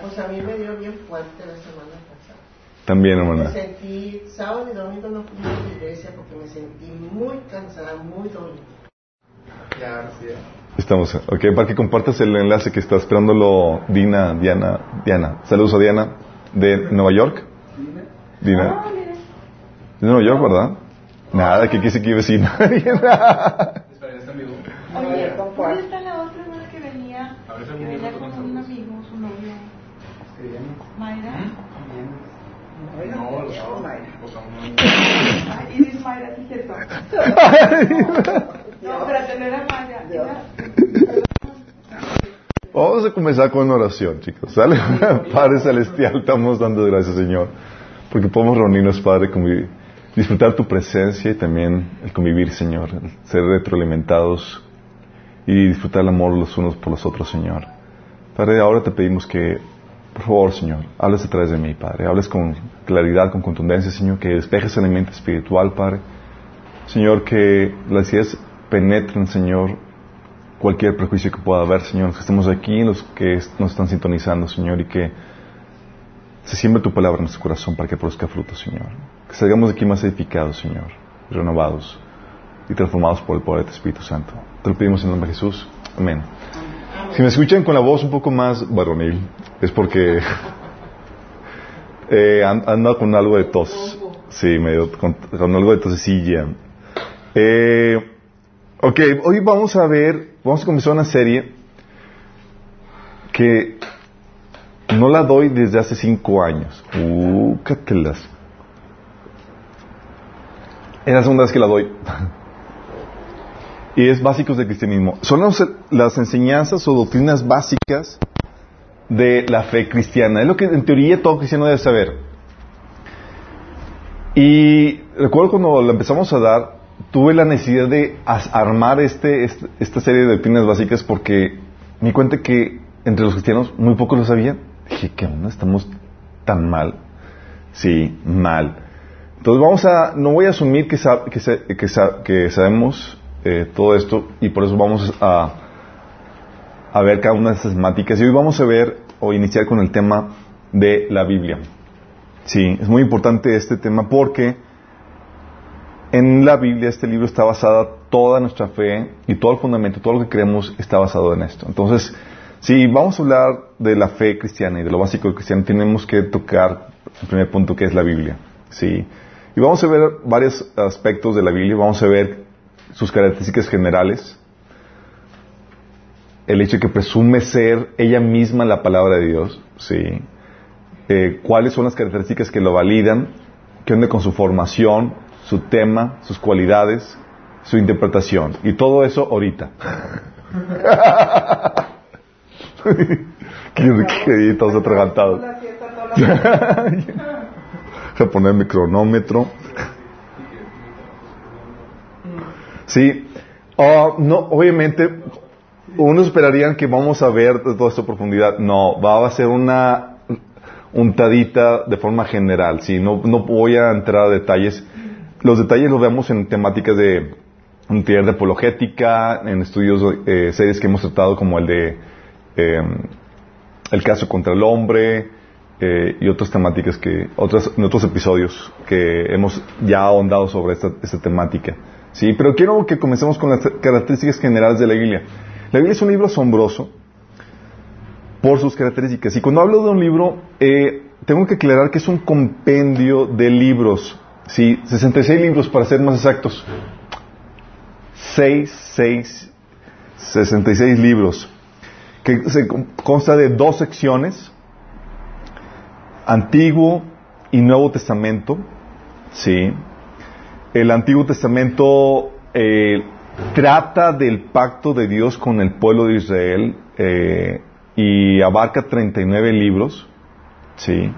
pues a mí me dio bien fuerte la semana pasada. También, Me hermana. sentí, sábado y domingo no fui a la iglesia porque me sentí muy cansada, muy dolida. Ya, sí. Estamos, ok, para que compartas el enlace que está esperándolo Dina, Diana, Diana. Saludos a Diana de Nueva York. Dina. De Nueva York, ¿verdad? Nada, que quise que vecina. Espera, ya está en vivo. Oye, ¿dónde está la otra hermana que venía? A ver Que venía con un amigo, su novio, Mayra. No, Iris Mayra, sí cierto. No, espérate, no era Mayra. Vamos a comenzar con una oración, chicos. ¿Sale? Padre Celestial, estamos dando gracias, Señor, porque podemos reunirnos, Padre, convivir, disfrutar tu presencia y también el convivir, Señor, el ser retroalimentados y disfrutar el amor los unos por los otros, Señor. Padre, ahora te pedimos que, por favor, Señor, hables través de mí, Padre. Hables con claridad, con contundencia, Señor, que despejes el mente espiritual, Padre. Señor, que las ideas penetren, Señor, cualquier prejuicio que pueda haber, Señor, los que estemos aquí, los que nos están sintonizando, Señor, y que se siembre tu palabra en nuestro corazón para que produzca fruto, Señor. Que salgamos de aquí más edificados, Señor, renovados y transformados por el poder de tu Espíritu Santo. Te lo pedimos en el nombre de Jesús. Amén. Si me escuchan con la voz un poco más varonil, es porque eh, con algo de tos. Sí, medio con, con algo de tosecilla. Eh, ok, hoy vamos a ver, vamos a comenzar una serie que no la doy desde hace cinco años. Uh, cátelas. Es la segunda vez que la doy. y es básicos del cristianismo. Son las, enseñanzas o doctrinas básicas de la fe cristiana. Es lo que en teoría todo cristiano debe saber. Y recuerdo cuando la empezamos a dar, tuve la necesidad de armar este, este- esta serie de doctrinas básicas porque me cuenta que entre los cristianos muy pocos lo sabían. Dije, ¿qué onda? ¿Estamos tan mal? Sí, mal. Entonces vamos a, no voy a asumir que, sa- que, que sabemos eh, todo esto y por eso vamos a, a ver cada una de estas temáticas. Y hoy vamos a ver o iniciar con el tema de la Biblia. Sí, es muy importante este tema porque en la Biblia este libro está basada toda nuestra fe y todo el fundamento, todo lo que creemos está basado en esto. Entonces, si vamos a hablar de la fe cristiana y de lo básico cristiano, tenemos que tocar el primer punto que es la Biblia. Sí. Y vamos a ver varios aspectos de la Biblia, vamos a ver sus características generales, el hecho de que presume ser ella misma la palabra de Dios, sí. Eh, cuáles son las características que lo validan, qué onda con su formación, su tema, sus cualidades, su interpretación. Y todo eso ahorita. Qué rico, todos atragantados. Voy a poner mi cronómetro. Sí. Ah, no, obviamente, uno esperarían que vamos a ver todo esto a profundidad. No, va a ser una untadita de forma general. Sí, no, no voy a entrar a detalles. Los detalles los vemos en temáticas de un taller de apologética, en estudios, eh, series que hemos tratado como el de eh, el caso contra el hombre eh, y otras temáticas que otras en otros episodios que hemos ya ahondado sobre esta, esta temática sí pero quiero que comencemos con las características generales de la Biblia la Biblia es un libro asombroso por sus características y cuando hablo de un libro eh, tengo que aclarar que es un compendio de libros sí 66 libros para ser más exactos 6 6 66 libros que se consta de dos secciones, Antiguo y Nuevo Testamento. Sí. El Antiguo Testamento eh, trata del pacto de Dios con el pueblo de Israel eh, y abarca 39 libros. Sí.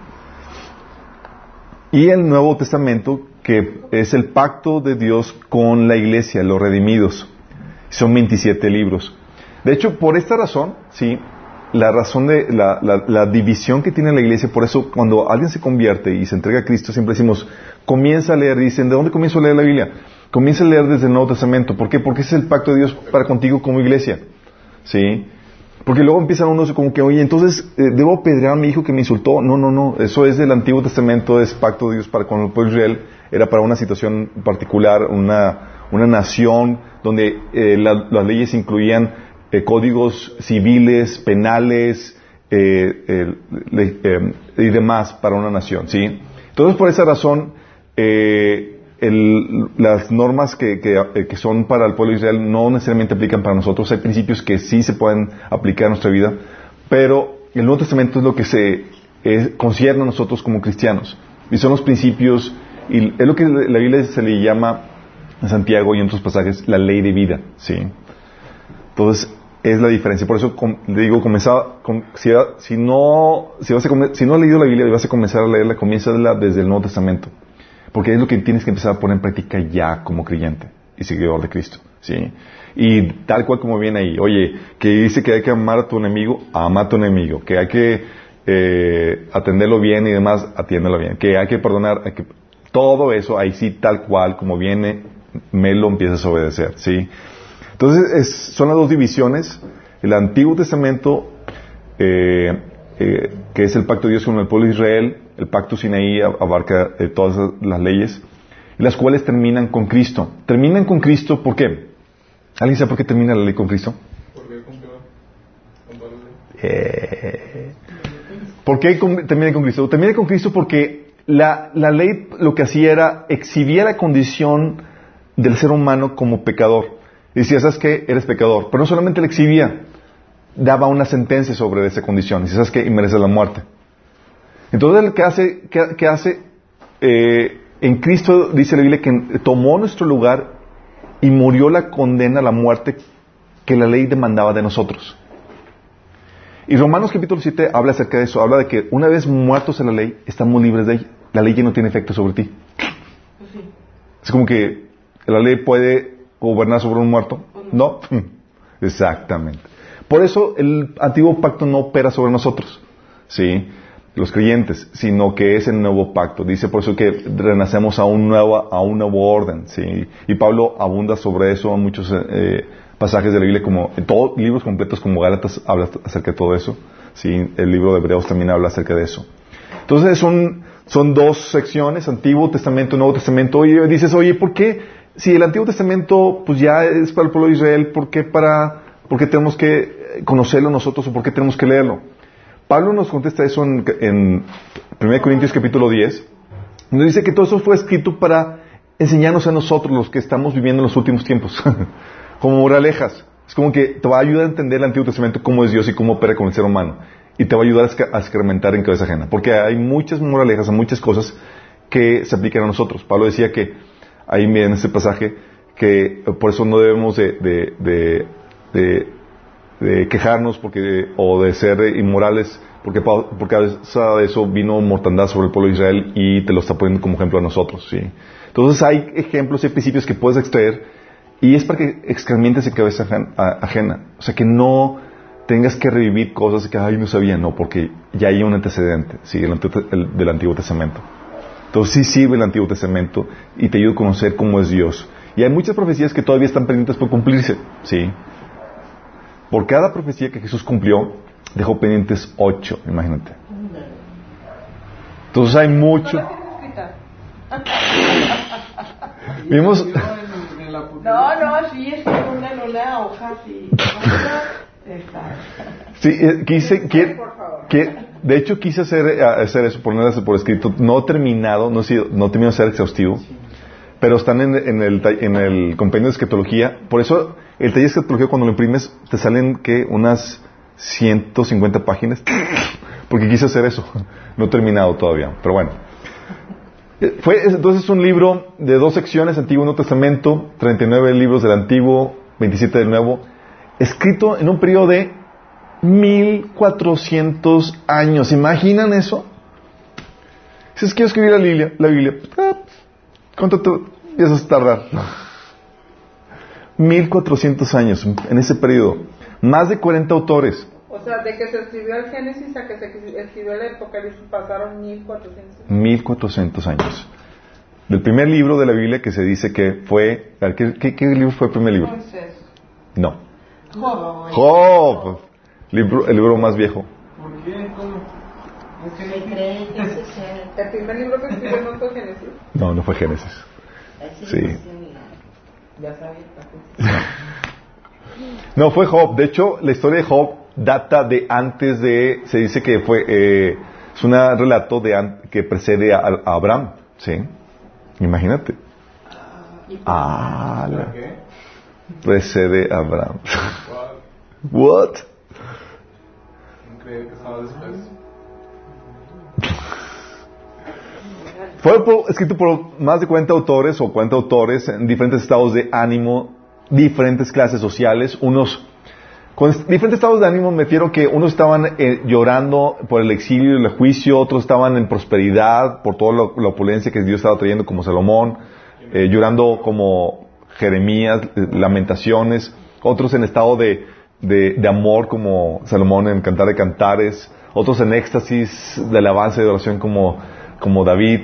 Y el Nuevo Testamento, que es el pacto de Dios con la iglesia, los redimidos. Son 27 libros. De hecho, por esta razón, sí, la razón de la, la- división que tiene la iglesia, por eso cuando alguien se convierte y se entrega a Cristo, siempre decimos, comienza a leer, dicen, ¿de dónde comienzo a leer la Biblia? Comienza a leer desde el Nuevo Testamento. ¿Por qué? Porque ese es el pacto de Dios para contigo como iglesia. ¿Sí? Porque luego empiezan unos como que, oye, entonces, eh, ¿debo apedrear a mi hijo que me insultó? No, no, no. Eso es del Antiguo Testamento, es pacto de Dios para con el pueblo Israel. Era para una situación particular, una, una nación donde eh, la- las leyes incluían códigos civiles, penales eh, eh, eh, y demás para una nación, ¿sí? Entonces, por esa razón, las normas que, que, son para el pueblo de Israel no necesariamente aplican para nosotros. Hay principios que sí se pueden aplicar a nuestra vida, pero el Nuevo Testamento es lo que se concierne a nosotros como cristianos. Y son los principios, y es lo que la Biblia se le llama en Santiago y en otros pasajes la ley de vida, ¿sí? Entonces, es la diferencia. Por eso com- digo, comenzaba, com- si, no, si, vas a si no has leído la Biblia y vas a comenzar a leerla, comienza desde el Nuevo Testamento. Porque es lo que tienes que empezar a poner en práctica ya como creyente y seguidor de Cristo. ¿sí? Y tal cual como viene ahí, oye, que dice que hay que amar a tu enemigo, ama a tu enemigo, que hay que eh, atenderlo bien y demás, atiéndelo bien, que hay que perdonar, hay que- todo eso ahí sí tal cual como viene, me lo empiezas a obedecer. ¿sí? Entonces es- son las dos divisiones, el Antiguo Testamento eh, eh, que es el pacto de Dios con el pueblo de Israel, el pacto Sinaí abarca eh, todas las leyes, las cuales terminan con Cristo. Terminan con Cristo, ¿por qué? ¿Alguien sabe por qué termina la ley con Cristo? ¿Por qué termina con Cristo? Termina con Cristo porque la, la ley lo que hacía era exhibía la condición del ser humano como pecador. Y decía, ¿sabes qué? Eres pecador. Pero no solamente la exhibía, daba una sentencia sobre esa condición. ¿sabes qué? Y mereces la muerte. Entonces, ¿qué hace? ¿Qué, qué hace? Eh, en Cristo dice la Biblia que tomó nuestro lugar y murió la condena, la muerte que la ley demandaba de nosotros. Y Romanos capítulo 7 habla acerca de eso, habla de que una vez muertos en la ley, estamos libres de ella. La ley ya no tiene efecto sobre ti. Es como que la ley puede gobernar sobre un muerto. No. Exactamente. Por eso el antiguo pacto no opera sobre nosotros. ¿Sí? Los creyentes, sino que es el nuevo pacto. Dice por eso que renacemos a un nuevo, a un nuevo orden. ¿sí? Y Pablo abunda sobre eso en muchos eh, pasajes de la Biblia, como en todos libros completos como Gálatas habla acerca de todo eso. ¿sí? El libro de Hebreos también habla acerca de eso. Entonces son, son dos secciones, Antiguo Testamento, Nuevo Testamento. Oye, dices, oye, ¿por qué? Si el Antiguo Testamento pues ya es para el pueblo de Israel, ¿por qué, para, por qué tenemos que conocerlo nosotros o por qué tenemos que leerlo? Pablo nos contesta eso en, en 1 Corintios capítulo 10, donde dice que todo eso fue escrito para enseñarnos a nosotros los que estamos viviendo en los últimos tiempos, como moralejas. Es como que te va a ayudar a entender el Antiguo Testamento cómo es Dios y cómo opera con el ser humano. Y te va a ayudar a excrementar en cabeza ajena. Porque hay muchas moralejas, hay muchas cosas que se aplican a nosotros. Pablo decía que, ahí en este pasaje, que por eso no debemos de, quejarnos porque, o de ser inmorales, porque, porque a causa de eso vino mortandad sobre el pueblo de Israel y te lo está poniendo como ejemplo a nosotros. ¿sí? Entonces hay ejemplos y principios que puedes extraer y es para que excremientes en cabeza ajena. O sea, que no tengas que revivir cosas que, ay, no sabía, no, porque ya hay un antecedente, ¿sí? el- del Antiguo Testamento. Entonces sí sirve el Antiguo Testamento y te ayuda a conocer cómo es Dios. Y hay muchas profecías que todavía están pendientes por cumplirse, ¿sí? Por cada profecía que Jesús cumplió, dejó pendientes ocho, imagínate. Entonces hay mucho. Vimos, No, no, sí, es que una una hoja, sí. Está. sí, eh, quise, que, Por favor. que- de hecho quise hacer, eh, hacer eso, ponerlo por escrito, no terminado, no, he sido- no terminado de ser exhaustivo, pero están en, en el, en el compendio de escatología. Por eso, el taller de escatología, cuando lo imprimes, te salen, que Unas 150 páginas. Porque quise hacer eso. No he terminado todavía. Pero bueno. Eh, Fue entonces un libro de dos secciones, Antiguo y Nuevo Testamento, 39 libros del Antiguo, 27 del Nuevo, escrito en un periodo de 1400 años. ¿Imaginan eso? Dices, quiero escribir la Biblia. La Biblia. Ah, ¿Cuánto te empiezas a tardar? 1400 años en ese periodo. Más de 40 autores. O sea, de que se escribió el Génesis a que se escribió el Apocalipsis pasaron 1400. 1400 años. Del primer libro de la Biblia que se dice que fue... ¿Qué, qué- qué libro fue el primer libro? Moisés. No. Job. Job. Libro, el libro más viejo. ¿Por qué? ¿Cómo? El primer libro que escribió no fue Génesis. No, no fue Génesis. Sí. la- Ya sabía. No, fue Job. De hecho, la historia de Job data de antes de, se dice que fue, eh, es un relato de an- que precede a, a Abraham. Sí. Imagínate. Ah, la- ¿Por qué? precede a Abraham. What? Estaba después. Fue escrito por más de 40 autores o 40 autores en diferentes estados de ánimo, diferentes clases sociales, unos con diferentes estados de ánimo me refiero que unos estaban eh, llorando por el exilio y el juicio, otros estaban en prosperidad por toda la opulencia que Dios estaba trayendo como Salomón, eh, llorando como Jeremías, eh, lamentaciones, otros en estado de, de- de amor como Salomón en Cantar de Cantares, otros en éxtasis de alabanza y de oración como, como David,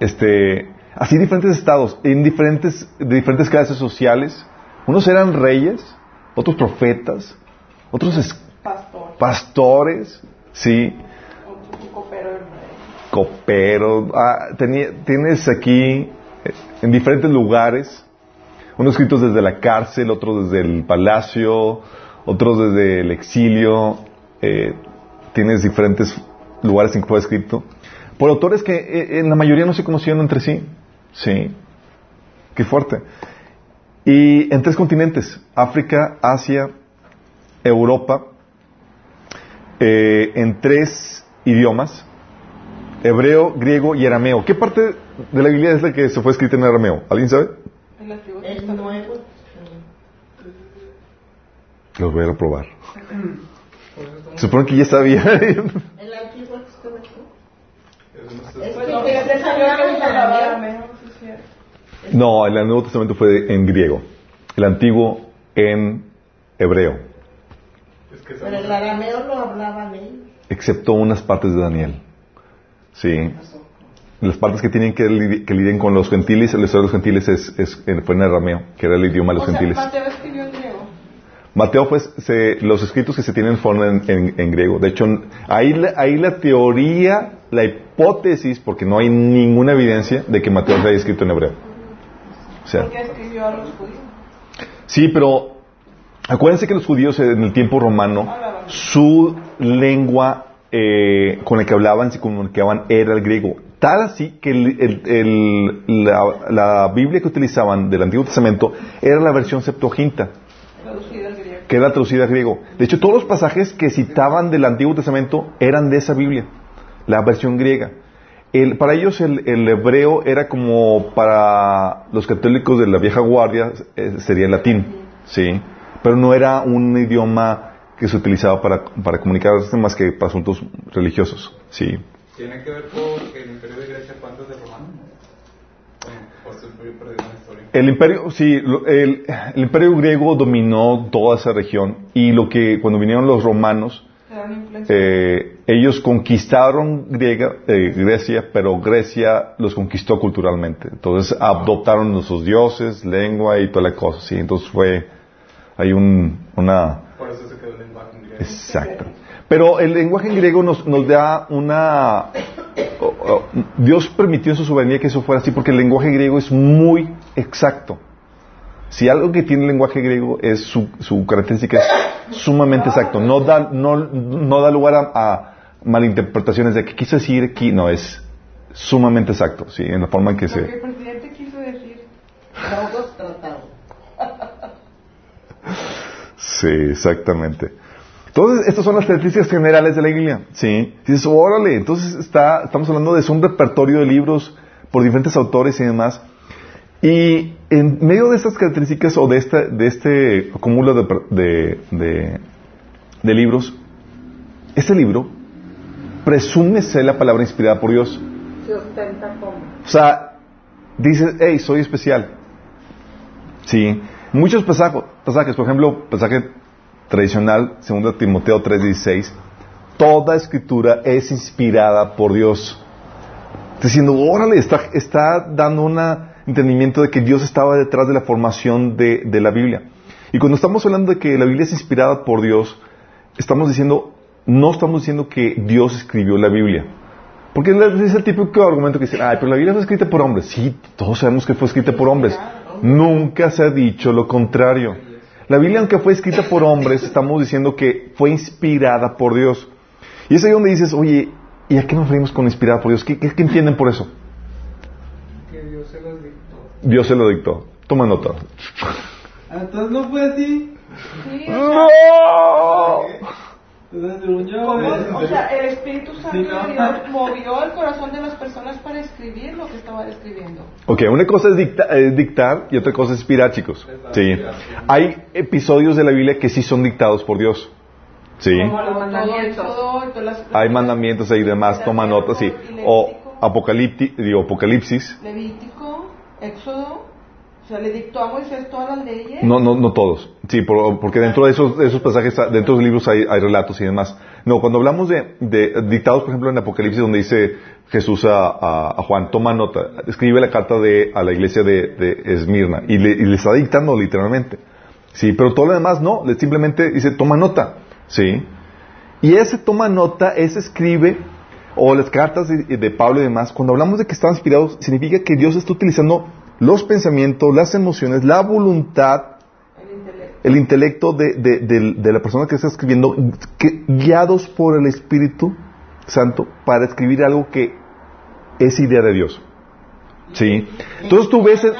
este, así diferentes estados, en diferentes, de diferentes clases sociales. Unos eran reyes, otros profetas, otros es- Pastor. pastores, sí, copero coperos. Ah, tenía- tienes aquí eh, en diferentes lugares, unos escritos desde la cárcel, otros desde el palacio, otros desde el exilio. eh, tienes diferentes lugares en que fue escrito. Por autores que eh, en la mayoría no se conocieron entre sí. Sí. Qué fuerte. Y en tres continentes, África, Asia, Europa, eh, en tres idiomas, hebreo, griego y arameo. ¿Qué parte de la Biblia es la que se fue escrita en arameo? ¿Alguien sabe? El Antiguo El nuevo. Los voy a reprobar. Supongo que ya sabía. El antiguo testamento. Eso no Es que no, que el Nuevo Testamento fue en griego. El antiguo en hebreo. Que Pero el arameo lo hablaban ellos. Excepto unas partes de Daniel. Sí. Las partes que tienen que, lidi- que lidien con los gentiles, la historia de los gentiles es, es- fue en arameo, que era el idioma de los O sea, gentiles. Mateo escribió en griego. Mateo, pues, se- los escritos que se tienen fueron en, en- en griego. De hecho, ahí, la- ahí la teoría, la hipótesis, porque no hay ninguna evidencia de que Mateo se haya escrito en hebreo. O sea, Porque escribió a los judíos. sí, pero acuérdense que los judíos en el tiempo romano, su lengua eh, con la que hablaban, se comunicaban, era el griego. Tal así que el- el- el- la, la Biblia que utilizaban del Antiguo Testamento era la versión Septuaginta. Traducida. Que era traducida a griego. De hecho, todos los pasajes que citaban del Antiguo Testamento eran de esa Biblia, la versión griega. El- para ellos el, el hebreo era como para los católicos de la vieja guardia, eh, sería el latín, ¿sí? Pero no era un idioma que se utilizaba para, para comunicarse más que para asuntos religiosos, ¿sí? ¿Tiene que ver con el imperio de Grecia fue antes de Romano? ¿O estoy perdiendo la historia? El imperio, sí, lo- el, el imperio griego dominó toda esa región y lo que cuando vinieron los romanos, eh, ellos conquistaron Griega- eh, Grecia, pero Grecia los conquistó culturalmente. Entonces adoptaron nuestros dioses, lengua y toda la cosa. Sí, entonces fue, hay un, una, Por eso se quedó el lenguaje en griego. exacto. Pero el lenguaje en griego nos, nos da una, Dios permitió en su soberanía que eso fuera así porque el lenguaje griego es muy exacto. Si algo que tiene el lenguaje griego es su, su característica es sumamente exacto. No da, no, no da lugar a, a malinterpretaciones de qué quiso decir aquí. No, es sumamente exacto, sí, en la forma en que Lo que se... el presidente quiso decir. Tratados. Sí, exactamente. Entonces, estas son las características generales de la Biblia. Sí. Dices, órale, entonces está, estamos hablando de es un repertorio de libros por diferentes autores y demás. Y en medio de estas características o de, esta, de este cúmulo de, per- de, de- de libros, este libro presume ser la palabra inspirada por Dios. Se ostenta como. O sea, dices, hey, soy especial. Sí. Muchos pasajes, pasajes por ejemplo, pasaje tradicional, 2 Timoteo 3:16, toda escritura es inspirada por Dios. Diciendo, órale, está, está dando un entendimiento de que Dios estaba detrás de la formación de, de la Biblia. Y cuando estamos hablando de que la Biblia es inspirada por Dios, estamos diciendo, no estamos diciendo que Dios escribió la Biblia. Porque es el típico argumento que dice, ay, pero la Biblia fue escrita por hombres. Sí, todos sabemos que fue escrita por hombres. Nunca se ha dicho lo contrario. La Biblia, aunque fue escrita por hombres, estamos diciendo que fue inspirada por Dios. Y es ahí donde dices, oye, ¿y a qué nos referimos con inspirada por Dios? ¿Qué, qué- qué entienden por eso? Que Dios se los dictó. Dios se lo dictó. Toma nota. Ah, Entonces no fue así. Sí, o sea, ¡No! O sea, el Espíritu Santo de Dios movió el corazón de las personas para escribir lo que estaba escribiendo. Ok, una cosa es dicta- eh, dictar y otra cosa es inspirar, chicos. Sí. Hay episodios de la Biblia que sí son dictados por Dios. Sí. Como los mandamientos. Éxodo y todas las- Hay mandamientos ahí y demás, toma nota, sí. O apocalipsis. Levítico, Éxodo, o sea, le dictó a Moisés todas las leyes. No, no, no todos. Sí, por- porque dentro de esos, de esos pasajes, dentro de los libros hay, hay relatos y demás. No, cuando hablamos de, de dictados, por ejemplo, en Apocalipsis, donde dice Jesús a, a- a Juan, toma nota, escribe la carta de, a la iglesia de, de Esmirna, y le, y le está dictando literalmente. Sí, pero todo lo demás no, le simplemente dice, toma nota. Sí. Y ese toma nota, ese escribe, o las cartas de, de Pablo y demás, cuando hablamos de que están inspirados, significa que Dios está utilizando los pensamientos, las emociones, la voluntad, El intelecto. el intelecto de, de- de- de la persona que está escribiendo, que- guiados por el Espíritu Santo para escribir algo que es idea de Dios. ¿Sí? Entonces tú ves... el-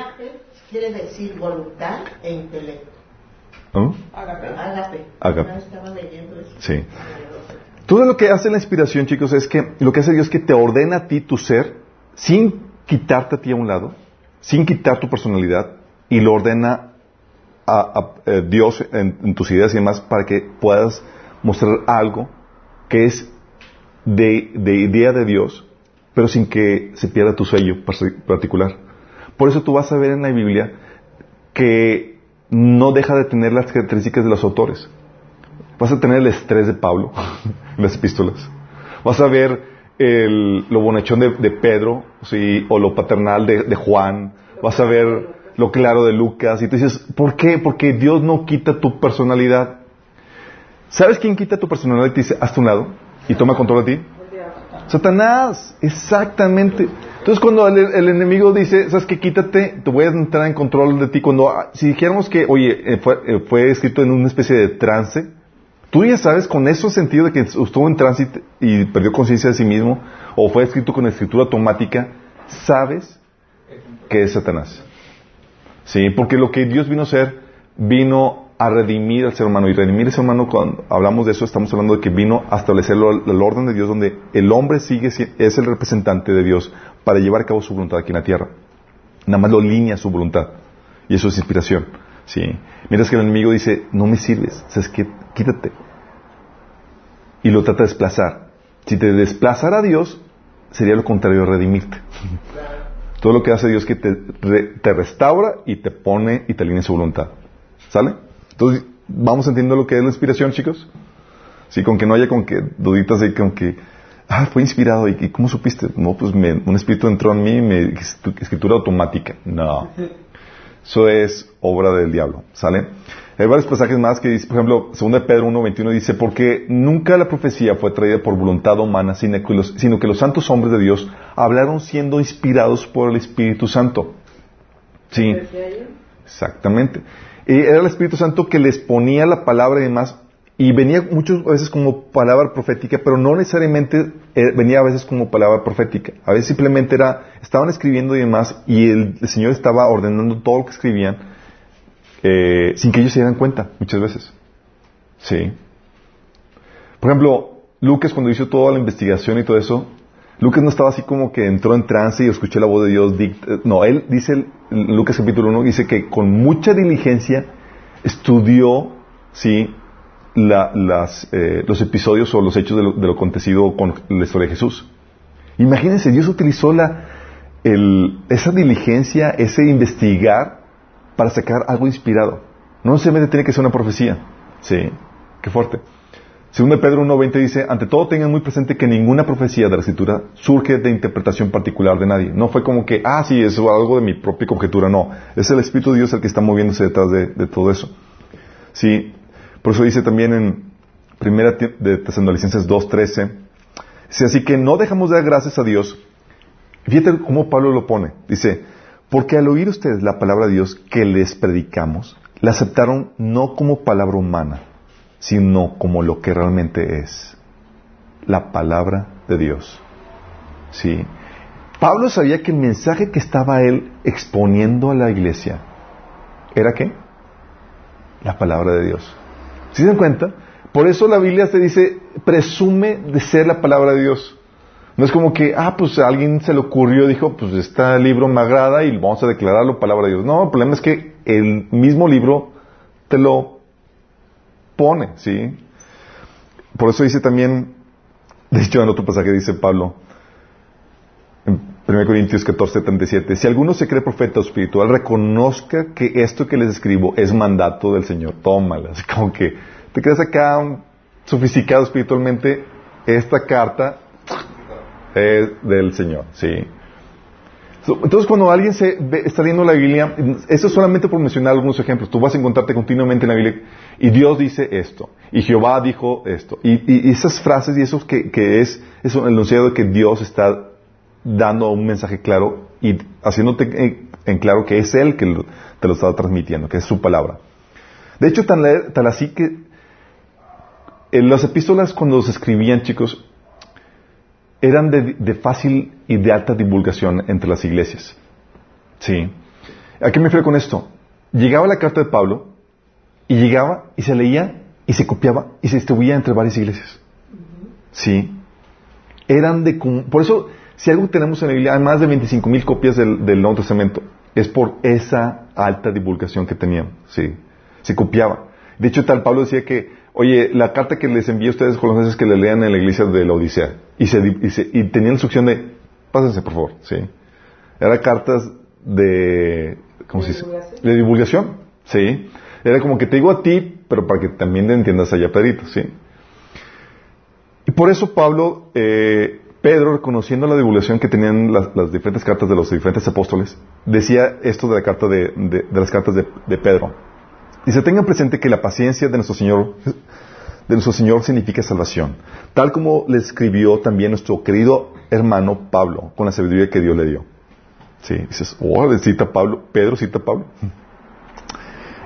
quiere decir voluntad e intelecto. ¿no? Ágape. Ágape. Ágape. Ah, Estaba leyendo eso. Sí. Todo lo que hace la inspiración, chicos, es que lo que hace Dios es que te ordena a ti tu ser sin quitarte a ti a un lado, sin quitar tu personalidad, y lo ordena a, eh, Dios en, tus ideas y demás para que puedas mostrar algo que es de, de idea de Dios, pero sin que se pierda tu sello particular. Por eso tú vas a ver en la Biblia que no deja de tener las características de los autores. Vas a tener el estrés de Pablo en las epístolas. Vas a ver el- lo bonachón de, Pedro, ¿sí? o lo paternal de, de Juan. Vas a ver lo claro de Lucas. Y tú dices, ¿por qué? Porque Dios no quita tu personalidad. ¿Sabes quién quita tu personalidad y te dice, hazte un lado y toma control de ti? Satanás, exactamente. Entonces cuando el, enemigo dice, sabes que quítate, te voy a entrar en control de ti. Cuando, ah, si dijéramos que, oye, eh, eh, fue escrito en una especie de trance, tú ya sabes con eso sentido de que estuvo en tránsito y perdió conciencia de sí mismo, o fue escrito con escritura automática, sabes que es Satanás. Sí, porque lo que Dios vino a hacer, vino a redimir al ser humano. Y redimir al ser humano, cuando hablamos de eso, estamos hablando de que vino a establecer el orden de Dios, donde el hombre sigue, si- es el representante de Dios para llevar a cabo su voluntad aquí en la tierra. Nada más lo alinea su voluntad. Y eso es inspiración. Sí. Mientras que el enemigo dice, no me sirves, ¿sabes qué? Quítate. Y lo trata de desplazar. Si te desplazara a Dios, sería lo contrario de redimirte. Todo lo que hace Dios es que te, re- te restaura y te pone y te alinea su voluntad. ¿Sale? Entonces, ¿vamos entendiendo lo que es la inspiración, chicos? Sí, con que no haya con que duditas de con que, ah, fue inspirado. ¿Y, y cómo supiste? No, pues me- un espíritu entró en mí y me escritura automática. No. Eso es obra del diablo. ¿Sale? Hay varios pasajes más que dice, por ejemplo, 2 de Pedro 1.21 dice, porque nunca la profecía fue traída por voluntad humana, sino que, los, sino que los santos hombres de Dios hablaron siendo inspirados por el Espíritu Santo. Sí, exactamente. Y era el Espíritu Santo que les ponía la palabra y demás, y venía muchas veces como palabra profética, pero no necesariamente eh, venía a veces como palabra profética. A veces simplemente era, estaban escribiendo y demás, y el, Señor estaba ordenando todo lo que escribían, eh, sin que ellos se dieran cuenta, muchas veces. Sí. Por ejemplo, Lucas cuando hizo toda la investigación y todo eso, Lucas no estaba así como que entró en trance y escuché la voz de Dios. dict- No, él dice, Lucas capítulo 1, dice que con mucha diligencia estudió, sí, eh, los episodios o los hechos de lo, de lo acontecido con la historia de Jesús. Imagínense, Dios utilizó esa diligencia, ese investigar para sacar algo inspirado. No necesariamente tiene que ser una profecía. Sí, qué fuerte. Según Pedro 1.20 dice, ante todo tengan muy presente que ninguna profecía de la escritura surge de interpretación particular de nadie. No fue como que, ah, sí, es algo de mi propia conjetura. No, es el Espíritu de Dios el que está moviéndose detrás de, de todo eso. Sí, por eso dice también en Primera de Tesalonicenses 2.13. Dice, así que no dejamos de dar gracias a Dios. Fíjate cómo Pablo lo pone. Dice, porque al oír ustedes la palabra de Dios que les predicamos, la aceptaron no como palabra humana, sino como lo que realmente es. La palabra de Dios. ¿Sí? Pablo sabía que el mensaje que estaba él exponiendo a la iglesia era qué? La palabra de Dios. ¿Sí se dan cuenta? Por eso la Biblia te dice, presume de ser la palabra de Dios. No es como que, ah, pues a alguien se le ocurrió, dijo, pues este libro me agrada y vamos a declararlo palabra de Dios. No, el problema es que el mismo libro te lo pone, ¿sí? Por eso dice también, de hecho en otro pasaje dice Pablo, 1 Corintios 14, 37, si alguno se cree profeta o espiritual, reconozca que esto que les escribo es mandato del Señor, tómala. Como que te quedas acá un, sofisticado espiritualmente, esta carta es del Señor, ¿sí? Entonces, cuando alguien se está leyendo la Biblia, eso es solamente por mencionar algunos ejemplos. Tú vas a encontrarte continuamente en la Biblia y Dios dice esto, y Jehová dijo esto, y, esas frases y eso que, es, es el enunciado que Dios está dando un mensaje claro y haciéndote en, claro que es Él que te lo está transmitiendo, que es su palabra. De hecho, tal así que en las epístolas cuando se escribían, chicos, eran de, fácil y de alta divulgación entre las iglesias. ¿Sí? ¿A qué me refiero con esto? Llegaba la carta de Pablo y llegaba y se leía y se copiaba y se distribuía entre varias iglesias. ¿Sí? Eran de... Por eso, si algo tenemos en la Biblia, hay más de 25 mil copias del, Nuevo Testamento, es por esa alta divulgación que tenían. ¿Sí? Se copiaba. De hecho, tal Pablo decía que oye, la carta que les envié a ustedes es que le lean en la iglesia de la Odisea. Y, se, y, tenía la instrucción de, pásense por favor, ¿sí? Eran cartas de, ¿cómo se dice? De divulgación, ¿sí? Era como que te digo a ti, pero para que también te entiendas allá, Pedrito, ¿sí? Y por eso Pablo, eh, Pedro, reconociendo la divulgación que tenían las, diferentes cartas de los diferentes apóstoles, decía esto de la carta de, de, las cartas de Pedro. Dice, tengan presente que la paciencia de nuestro Señor, de nuestro Señor significa salvación, tal como le escribió también nuestro querido hermano Pablo, con la sabiduría que Dios le dio. Sí, dices, oh, cita Pablo, Pedro cita Pablo.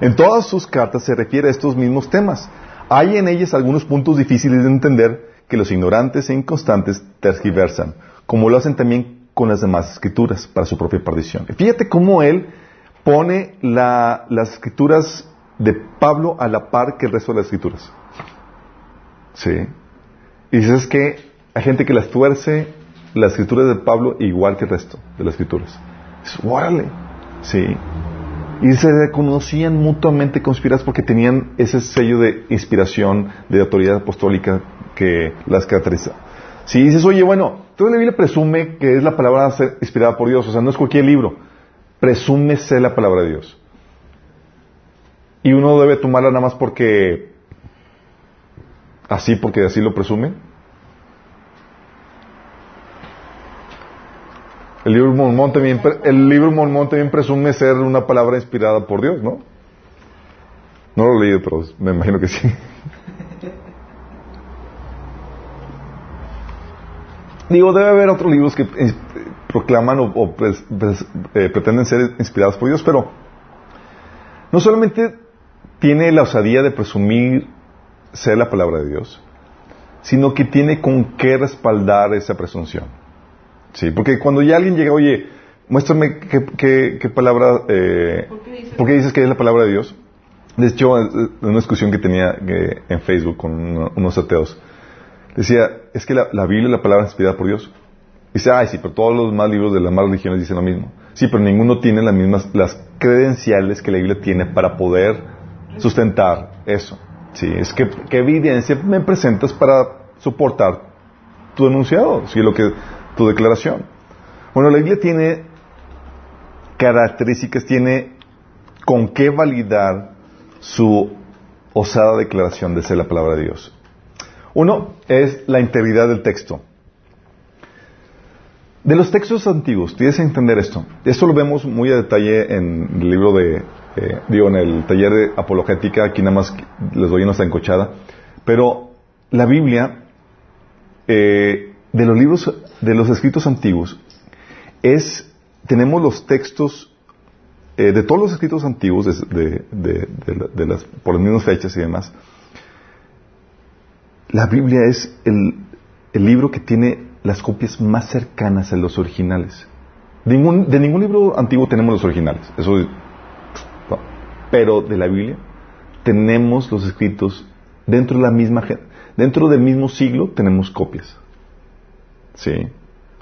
En todas sus cartas se refiere a estos mismos temas. Hay en ellas algunos puntos difíciles de entender que los ignorantes e inconstantes tergiversan, como lo hacen también con las demás escrituras para su propia perdición. Fíjate cómo él pone las escrituras de Pablo a la par que el resto de las escrituras. ¿Sí? Y dices que hay gente que las tuerce las escrituras de Pablo igual que el resto de las escrituras. Es. Sí. Y se reconocían mutuamente conspiradas porque tenían ese sello de inspiración, de autoridad apostólica que las caracteriza. Si dices, oye, bueno, toda la Biblia presume que es la palabra inspirada por Dios, o sea, no es cualquier libro. Presume ser la palabra de Dios y uno debe tomarla nada más porque así, porque así lo presume. El libro Mormón también, el libro Mormón también presume ser una palabra inspirada por Dios, ¿no? No lo he leído, pero me imagino que sí. Digo, debe haber otros libros que eh, proclaman o, eh, pretenden ser inspirados por Dios, pero no solamente tiene la osadía de presumir ser la palabra de Dios, sino que tiene con qué respaldar esa presunción. Sí, porque cuando ya alguien llega, oye, muéstrame qué, palabra, eh, ¿por, qué dices que es la palabra de Dios? De hecho, en una discusión que tenía en Facebook con unos ateos, decía, es que la, Biblia es la palabra inspirada por Dios. Dice, ay, sí, pero todos los demás libros de las más religiones dicen lo mismo. Sí, pero ninguno tiene las mismas, las credenciales que la Biblia tiene para poder sustentar eso. Sí, es que qué evidencia me presentas para soportar tu enunciado, sí, lo que tu declaración. Bueno, la Biblia tiene características, tiene con qué validar su osada declaración de ser la palabra de Dios. Uno es la integridad del texto. De los textos antiguos, tienes que entender esto. Esto lo vemos muy a detalle en el libro de eh, digo, en el taller de apologética, aquí nada más les doy una encochada, pero la Biblia, eh, de los libros, de los escritos antiguos, es, tenemos los textos, eh, de todos los escritos antiguos, de, de- de- de la- de las, por las mismas fechas y demás, la Biblia es el, libro que tiene las copias más cercanas a los originales. De ningún libro antiguo tenemos los originales, eso es- pero de la Biblia tenemos los escritos dentro del mismo siglo tenemos copias. Sí.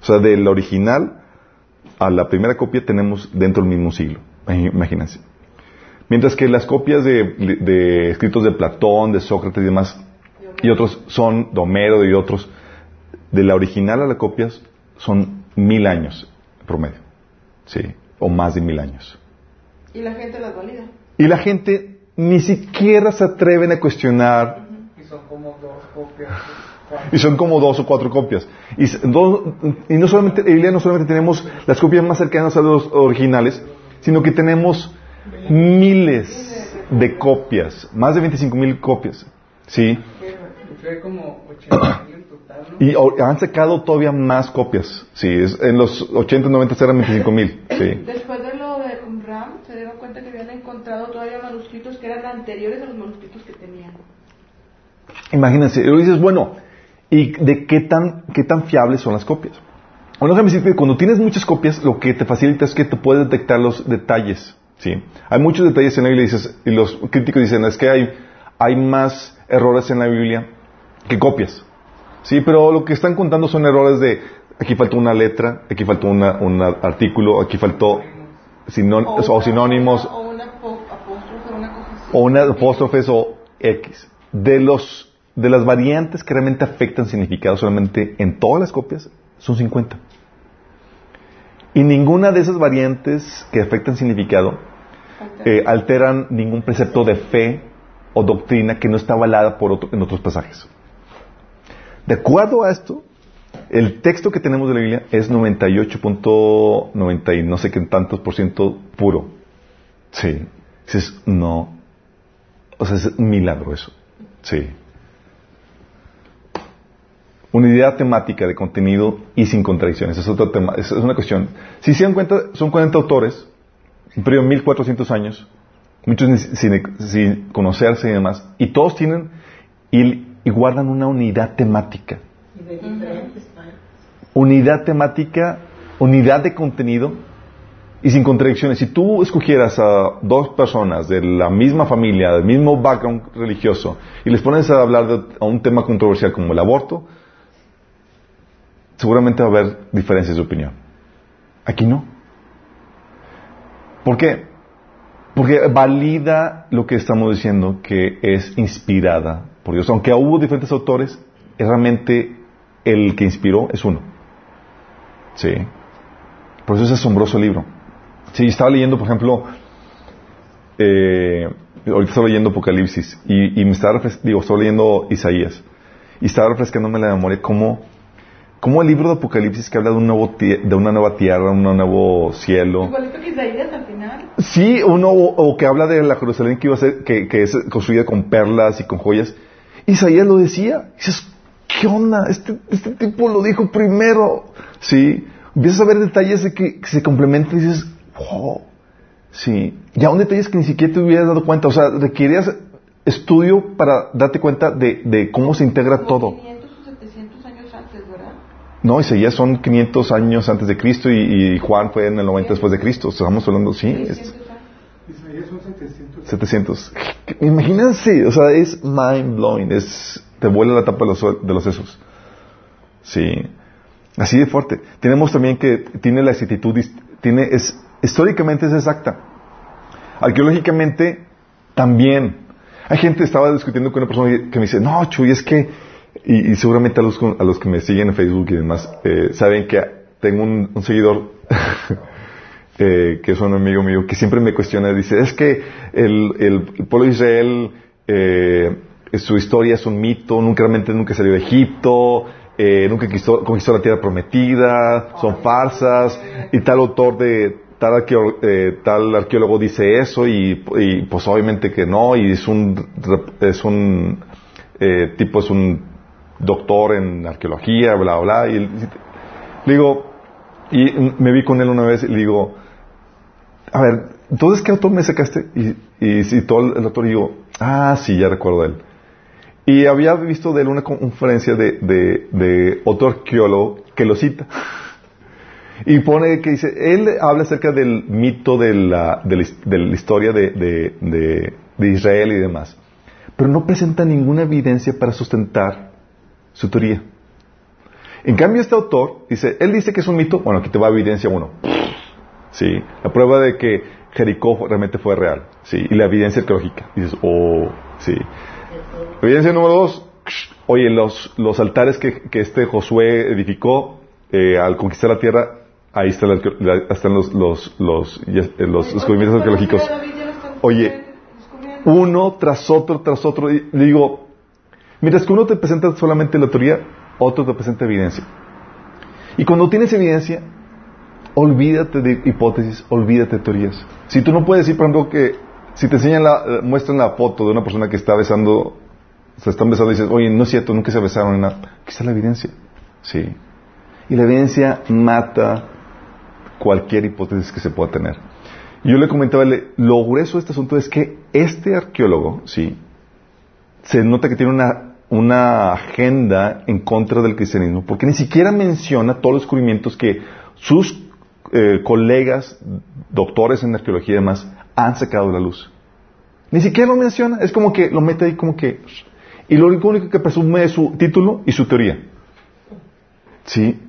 O sea, del original a la primera copia tenemos dentro del mismo siglo. Imagínense. Mientras que las copias de, de escritos de Platón, de Sócrates y demás, y otros son de Homero y otros, de la original a la copia son mil años promedio. Sí. O más de mil años. Y la gente las valida. Y la gente ni siquiera se atreven a cuestionar Y son como dos copias. y son como dos o cuatro copias. Y, dos- y no solamente, en la Biblia no solamente tenemos las copias más cercanas a los originales, sino que tenemos miles de copias, más de 25 mil copias. ¿Sí? Fue como 80 mil en total, ¿no? Y o- han sacado todavía más copias. Sí, es- en los 80, 90 eran 25 mil. Sí. Después de lo de Qumran, se dieron cuenta que habían encontrado todavía manuscritos que eran anteriores a los manuscritos que tenían. Imagínense, y luego dices, bueno, ¿y de qué tan, qué tan fiables son las copias? Bueno, déjame decirte que cuando tienes muchas copias, lo que te facilita es que te puedes detectar los detalles. ¿sí? Hay muchos detalles en la Biblia y, dices- y los críticos dicen, es que hay, hay más errores en la Biblia que copias. Sí, pero lo que están contando son errores de, aquí faltó una letra, aquí faltó una- un artículo, aquí faltó sinón- o, una- sinónimos, O una apóstrofe, o una apóstrofes o X. De los de las variantes que realmente afectan significado solamente en todas las copias son 50. Y ninguna de esas variantes que afectan significado eh, alteran ningún precepto de fe o doctrina que no está avalada por otro- en otros pasajes. De acuerdo a esto, el texto que tenemos de la Biblia es 98.90 y no sé qué tantos por ciento puro. Sí. Dices, no. O sea, es un milagro eso. Sí. Unidad temática de contenido y sin contradicciones. Es otro tema, es, es una cuestión. Si se dan cuenta, son 40 autores, un periodo de 1400 años, muchos sin, sin conocerse y demás, y todos tienen y, y guardan una unidad temática. Unidad temática, unidad de contenido y sin contradicciones. Si tú escogieras a dos personas de la misma familia, del mismo background religioso, y les pones a hablar de a un tema controversial como el aborto, seguramente va a haber diferencias de opinión. Aquí no. ¿Por qué? Porque valida lo que estamos diciendo, que es inspirada por Dios. Aunque hubo diferentes autores, es realmente el que inspiró es uno. Sí. Por eso es asombroso el libro. Sí, estaba leyendo, por ejemplo, eh, ahorita estaba leyendo Apocalipsis y, y me estaba, digo, estaba leyendo Isaías y estaba refrescándome la memoria cómo, cómo el libro de Apocalipsis que habla de, un nuevo de una nueva tierra, un nuevo cielo, Igualito que Isaías al final. Sí, uno, o, o que habla de la Jerusalén que iba a ser, que, que es construida con perlas y con joyas. Isaías lo decía. Y dices, ¿qué onda? Este, este tipo lo dijo primero. Sí. Empiezas a ver detalles de que, que se complementan y dices, wow. Sí. Ya un detalles que ni siquiera te hubieras dado cuenta. O sea, requerías estudio para darte cuenta de, de cómo se integra Como todo. 500 o 700 años antes, ¿verdad? No, Isaías son 500 años antes de Cristo y, y Juan fue en el 90 después de Cristo. Estamos hablando, sí. es- 600 años. Isaías son 700. 700. Imagínense, o sea, es mind blowing, es te vuela la tapa de los, de los sesos. Sí, así de fuerte. Tenemos también que tiene la exactitud, tiene es históricamente es exacta. Arqueológicamente también. Hay gente estaba discutiendo con una persona que me dice, no, Chuy, es que y, y seguramente a los, a los que me siguen en Facebook y demás eh, saben que tengo un, un seguidor eh, que es un amigo mío, que siempre me cuestiona, dice, es que el, el- pueblo de Israel, eh, su historia es un mito, nunca realmente nunca salió de Egipto, eh, nunca conquistó, conquistó la tierra prometida, son farsas, y tal autor de tal, arqueo- eh, tal arqueólogo dice eso, y, y, pues obviamente que no, y es un, es un eh, tipo, es un doctor en arqueología, bla, bla, y le digo, y me vi con él una vez y le digo, a ver, entonces, ¿qué autor me sacaste? Y, citó el, autor y digo, ah, sí, ya recuerdo él. Y había visto de él una conferencia de, de, otro arqueólogo que lo cita. Y pone que dice, él habla acerca del mito de la, de la, de historia de- de Israel y demás. Pero no presenta ninguna evidencia para sustentar su teoría. En cambio, este autor dice, él dice que es un mito, bueno, aquí te va evidencia uno. Sí, la prueba de que Jericó realmente fue real. Sí, y la evidencia arqueológica. Y dices, oh, sí. Evidencia número dos, oye, los, los altares que, que este Josué edificó eh, al conquistar la tierra, ahí está la están los, los, los, eh, los descubrimientos arqueológicos. Oye, uno tras otro, tras otro. Y digo, mientras que uno te presenta solamente la teoría, otro te presenta evidencia. Y cuando tienes evidencia, olvídate de hipótesis, olvídate de teorías. Si tú no puedes decir, por ejemplo, que si te enseñan la, muestran la foto de una persona que está besando, se están besando y dices, oye, no es cierto, nunca se besaron ni nada. Aquí está la evidencia. Sí. Y la evidencia mata cualquier hipótesis que se pueda tener. Yo le comentaba, lo grueso de este asunto es que este arqueólogo, sí, se nota que tiene una, una agenda en contra del cristianismo, porque ni siquiera menciona todos los descubrimientos que sus eh, colegas, doctores en arqueología y demás, han sacado la luz. Ni siquiera lo menciona, es como que lo mete ahí como que... Y lo único que presume es su título y su teoría. ¿Sí?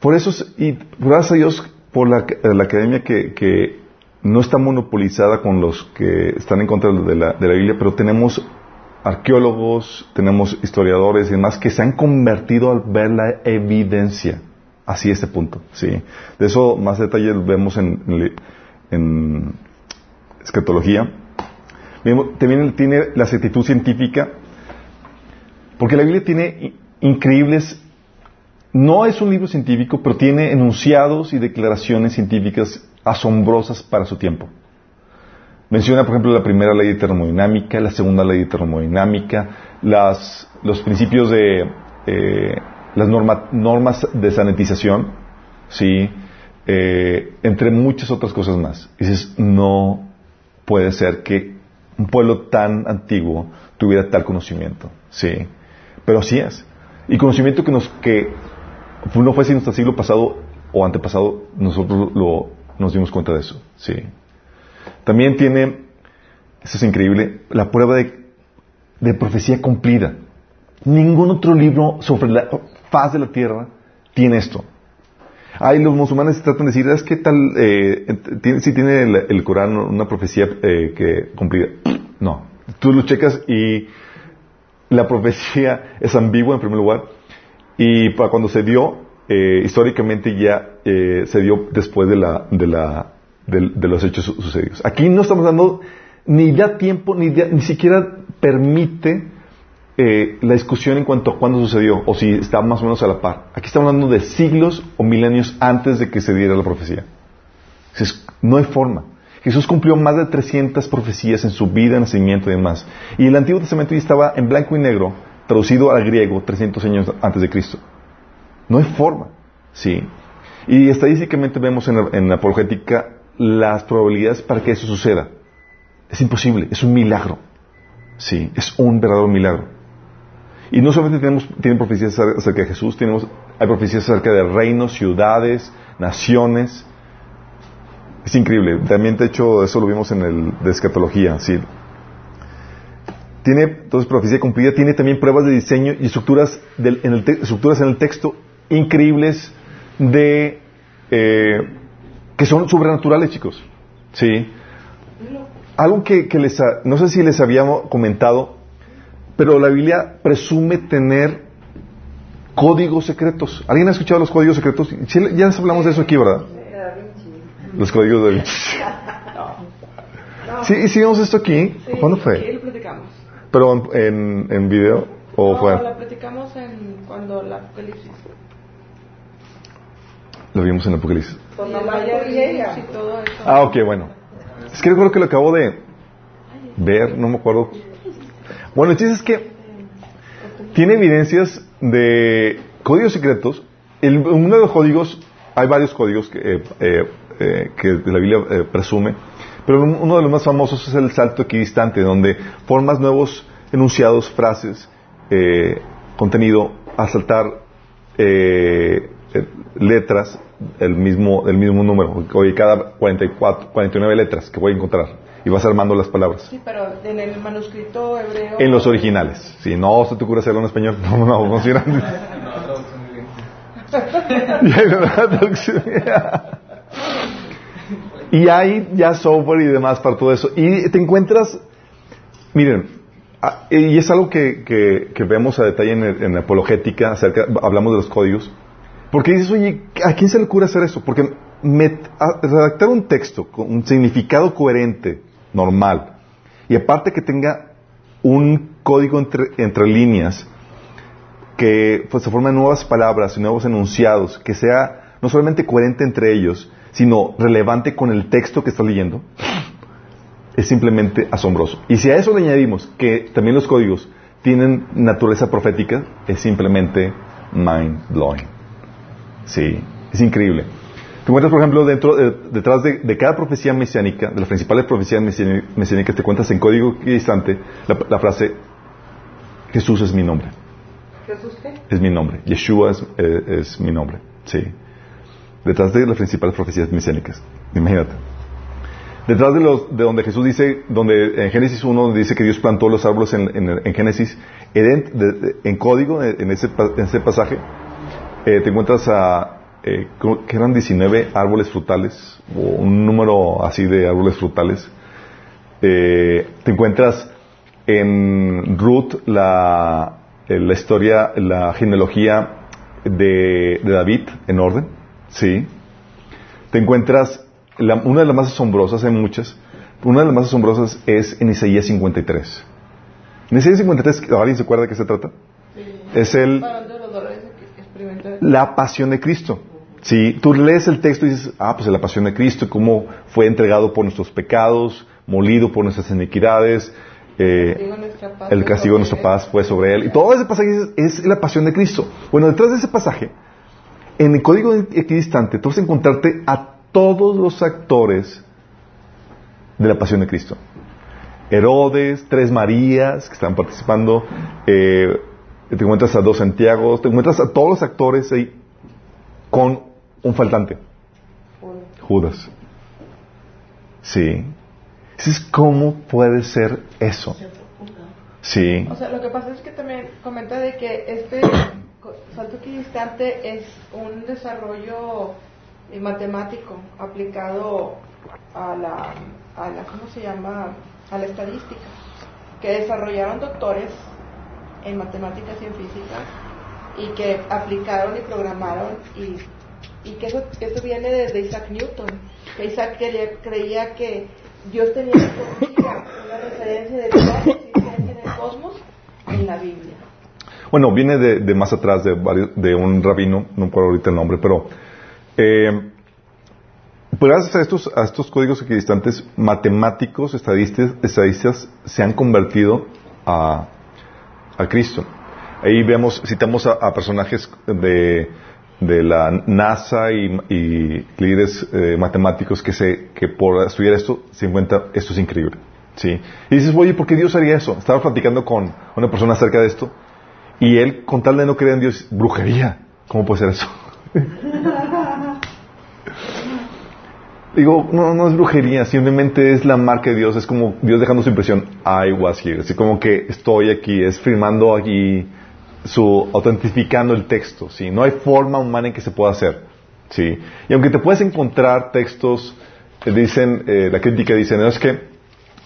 Por eso, es- y gracias a Dios por la, la academia que, que no está monopolizada con los que están en contra de la, de la Biblia, pero tenemos arqueólogos, tenemos historiadores y demás que se han convertido al ver la evidencia. Así este punto, sí. De eso más detalles vemos en, en, en escatología. También tiene la exactitud científica, porque la Biblia tiene increíbles no es un libro científico, pero tiene enunciados y declaraciones científicas asombrosas para su tiempo. Menciona, por ejemplo, la primera ley de termodinámica, la segunda ley de termodinámica, las, los principios de eh, las norma- normas de sanitización, ¿sí? Eh, entre muchas otras cosas más. Dices, no puede ser que un pueblo tan antiguo tuviera tal conocimiento, ¿sí? Pero así es. Y conocimiento que nos, que no fue sino hasta el siglo pasado o antepasado, nosotros lo, nos dimos cuenta de eso, sí. También tiene, eso es increíble, la prueba de, de profecía cumplida. Ningún otro libro sobre la faz de la tierra tiene esto. Hay los musulmanes tratan de decir, es que tal, eh, tiene, si tiene el, Corán una profecía eh, que cumplida. No. Tú lo checas y la profecía es ambigua en primer lugar y para cuando se dio, eh, históricamente ya se dio después de, los hechos su- sucedidos. Aquí no estamos dando ni da tiempo, ni, ni siquiera permite eh, la discusión en cuanto a cuándo sucedió o si está más o menos a la par. Aquí estamos hablando de siglos o milenios antes de que se diera la profecía. No hay forma. Jesús cumplió más de 300 profecías en su vida, nacimiento y demás. Y el Antiguo Testamento ya estaba en blanco y negro, traducido al griego 300 años antes de Cristo. No hay forma. Sí. Y estadísticamente vemos en la, en la apologética las probabilidades para que eso suceda. Es imposible, es un milagro. Sí, es un verdadero milagro. Y no solamente tenemos, tienen profecías acer- acerca de Jesús, tenemos, hay profecías acerca de reinos, ciudades, naciones. Es increíble. También, de hecho, eso lo vimos en el de escatología, sí. Tiene, entonces, profecía cumplida, tiene también pruebas de diseño y estructuras, del- en, el estructuras en el texto increíbles de, eh, que son sobrenaturales, chicos. Sí. Algo que, que les, no sé si les habíamos comentado, pero la Biblia presume tener códigos secretos. ¿Alguien ha escuchado los códigos secretos? Sí, ya les hablamos de eso aquí, ¿verdad? Los códigos de Da Vinci. Sí, hicimos esto aquí. Sí, ¿Cuándo fue? lo platicamos. ¿Pero en, en video o no, fue? la platicamos en cuando la Apocalipsis. Lo vimos en el Apocalipsis. Ah, ok, bueno. Es que recuerdo que lo acabo de ver, no me acuerdo. Bueno, el chiste es que tiene evidencias de códigos secretos. El- uno de los códigos, hay varios códigos que, eh, eh, eh, que la Biblia eh, presume, pero un- uno de los más famosos es el salto equidistante, donde formas nuevos enunciados, frases, eh, contenido, a saltar letras el mismo, el mismo número. Oye, cada 44, 49 letras que voy a encontrar. Y vas armando las palabras. Sí, pero en el manuscrito hebreo. En los originales. Si no se te ocurre hacerlo en español, no, no, no funciona. Y hay una traducción. Y hay ya software y demás para todo eso. Y te encuentras, miren, ah, y es algo que, que- que vemos a detalle en, el- en la apologética, acerca, hablamos de los códigos. Porque dices, oye, ¿a quién se le ocurre hacer eso? Porque met- a- redactar un texto con un significado coherente, normal, y aparte que tenga un código entre, entre líneas, que pues, se formen nuevas palabras y nuevos enunciados, que sea no solamente coherente entre ellos, sino relevante con el texto que estás leyendo, es simplemente asombroso. Y si a eso le añadimos que también los códigos tienen naturaleza profética, es simplemente mind blowing. Sí, es increíble. Te encuentras, por ejemplo, dentro, de- detrás de, de cada profecía mesiánica, de las principales profecías mesiáni- mesiánicas, te cuentas en código equidistante la, la frase Jesús es mi nombre. ¿Jesús qué? Es mi nombre. Yeshua es, eh, es mi nombre. Sí. Detrás de las principales profecías mesiánicas. Imagínate. Detrás de, los, de donde Jesús dice, donde en Génesis 1 donde dice que Dios plantó los árboles en, en- en Génesis, en, de- de- en código, en ese, ese pasaje, eh, te encuentras a, eh, que eran 19 árboles frutales, o un número así de árboles frutales. Eh, te encuentras en Ruth la, eh, la historia, la genealogía de, de David en orden, ¿sí? Te encuentras, la- una de las más asombrosas, hay muchas, una de las más asombrosas es en Isaías 53. En Isaías 53, ¿alguien se acuerda de qué se trata? Es el, la pasión de Cristo. Si tú lees el texto y dices, ah, pues la pasión de Cristo, cómo fue entregado por nuestros pecados, molido por nuestras iniquidades, eh, el castigo de nuestra paz fue sobre él. Y todo ese pasaje es, es la pasión de Cristo. Bueno, detrás de ese pasaje, en el código equidistante, tú vas a encontrarte a todos los actores de la pasión de Cristo. Herodes, tres Marías que están participando, eh, te encuentras a dos Santiago, te encuentras a todos los actores ahí con un faltante, Judas. Sí. Dices, ¿cómo puede ser eso? Sí. O sea, lo que pasa es que también comenta de que este salto equidistante es un desarrollo eh, matemático aplicado a la, a la, ¿cómo se llama? A la estadística, que desarrollaron doctores en matemáticas y en física y que aplicaron y programaron y, y que eso, eso viene desde Isaac Newton, Isaac quería- creía que Dios tenía una referencia de toda en el cosmos en la Biblia. Bueno, viene de, de más atrás de, varios- de un rabino, no puedo ahorita el nombre, pero eh, pues gracias a estos, a estos códigos equidistantes, matemáticos, estadistas, estadistas se han convertido a, a Cristo. Ahí vemos, citamos a personajes de, de la NASA y, y líderes eh, matemáticos que, se, que por estudiar esto se encuentra, esto es increíble. ¿sí? Y dices, oye, ¿por qué Dios haría eso? Estaba platicando con una persona acerca de esto y él, con tal de no creer en Dios, brujería. ¿Cómo puede ser eso? Digo, no, no es brujería, simplemente es la marca de Dios, es como Dios dejando su impresión, I was here, así como que estoy aquí, es firmando aquí, su, autentificando el texto, ¿sí? No hay forma humana en que se pueda hacer, ¿sí? Y aunque te puedes encontrar textos, dicen, eh, la crítica dice, no es que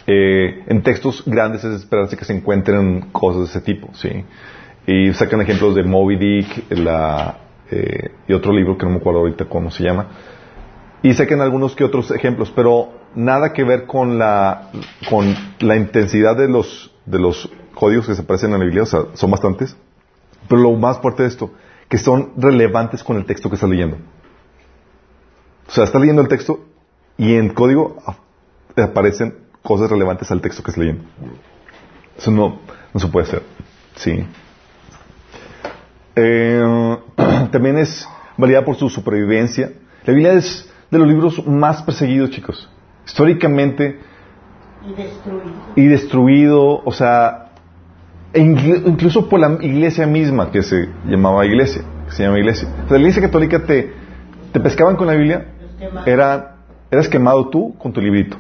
eh, en textos grandes es esperarse que se encuentren cosas de ese tipo, ¿sí? Y sacan ejemplos de Moby Dick, la, eh, y otro libro que no me acuerdo ahorita cómo se llama, y sacan algunos que otros ejemplos, pero nada que ver con la, con la intensidad de los, de los códigos que se aparecen en la Biblia, o sea, son bastantes, pero lo más fuerte de esto, que son relevantes con el texto que estás leyendo. O sea, estás leyendo el texto y en código aparecen cosas relevantes al texto que estás leyendo. Eso no, no se puede hacer. Sí. Eh, también es validada por su supervivencia. La Biblia es de los libros más perseguidos, chicos. Históricamente Y destruido. y destruido, o sea, e inclu- incluso por la iglesia misma que se llamaba iglesia, se llama iglesia. La iglesia católica te, te pescaban con la Biblia, era, eras quemado tú con tu librito.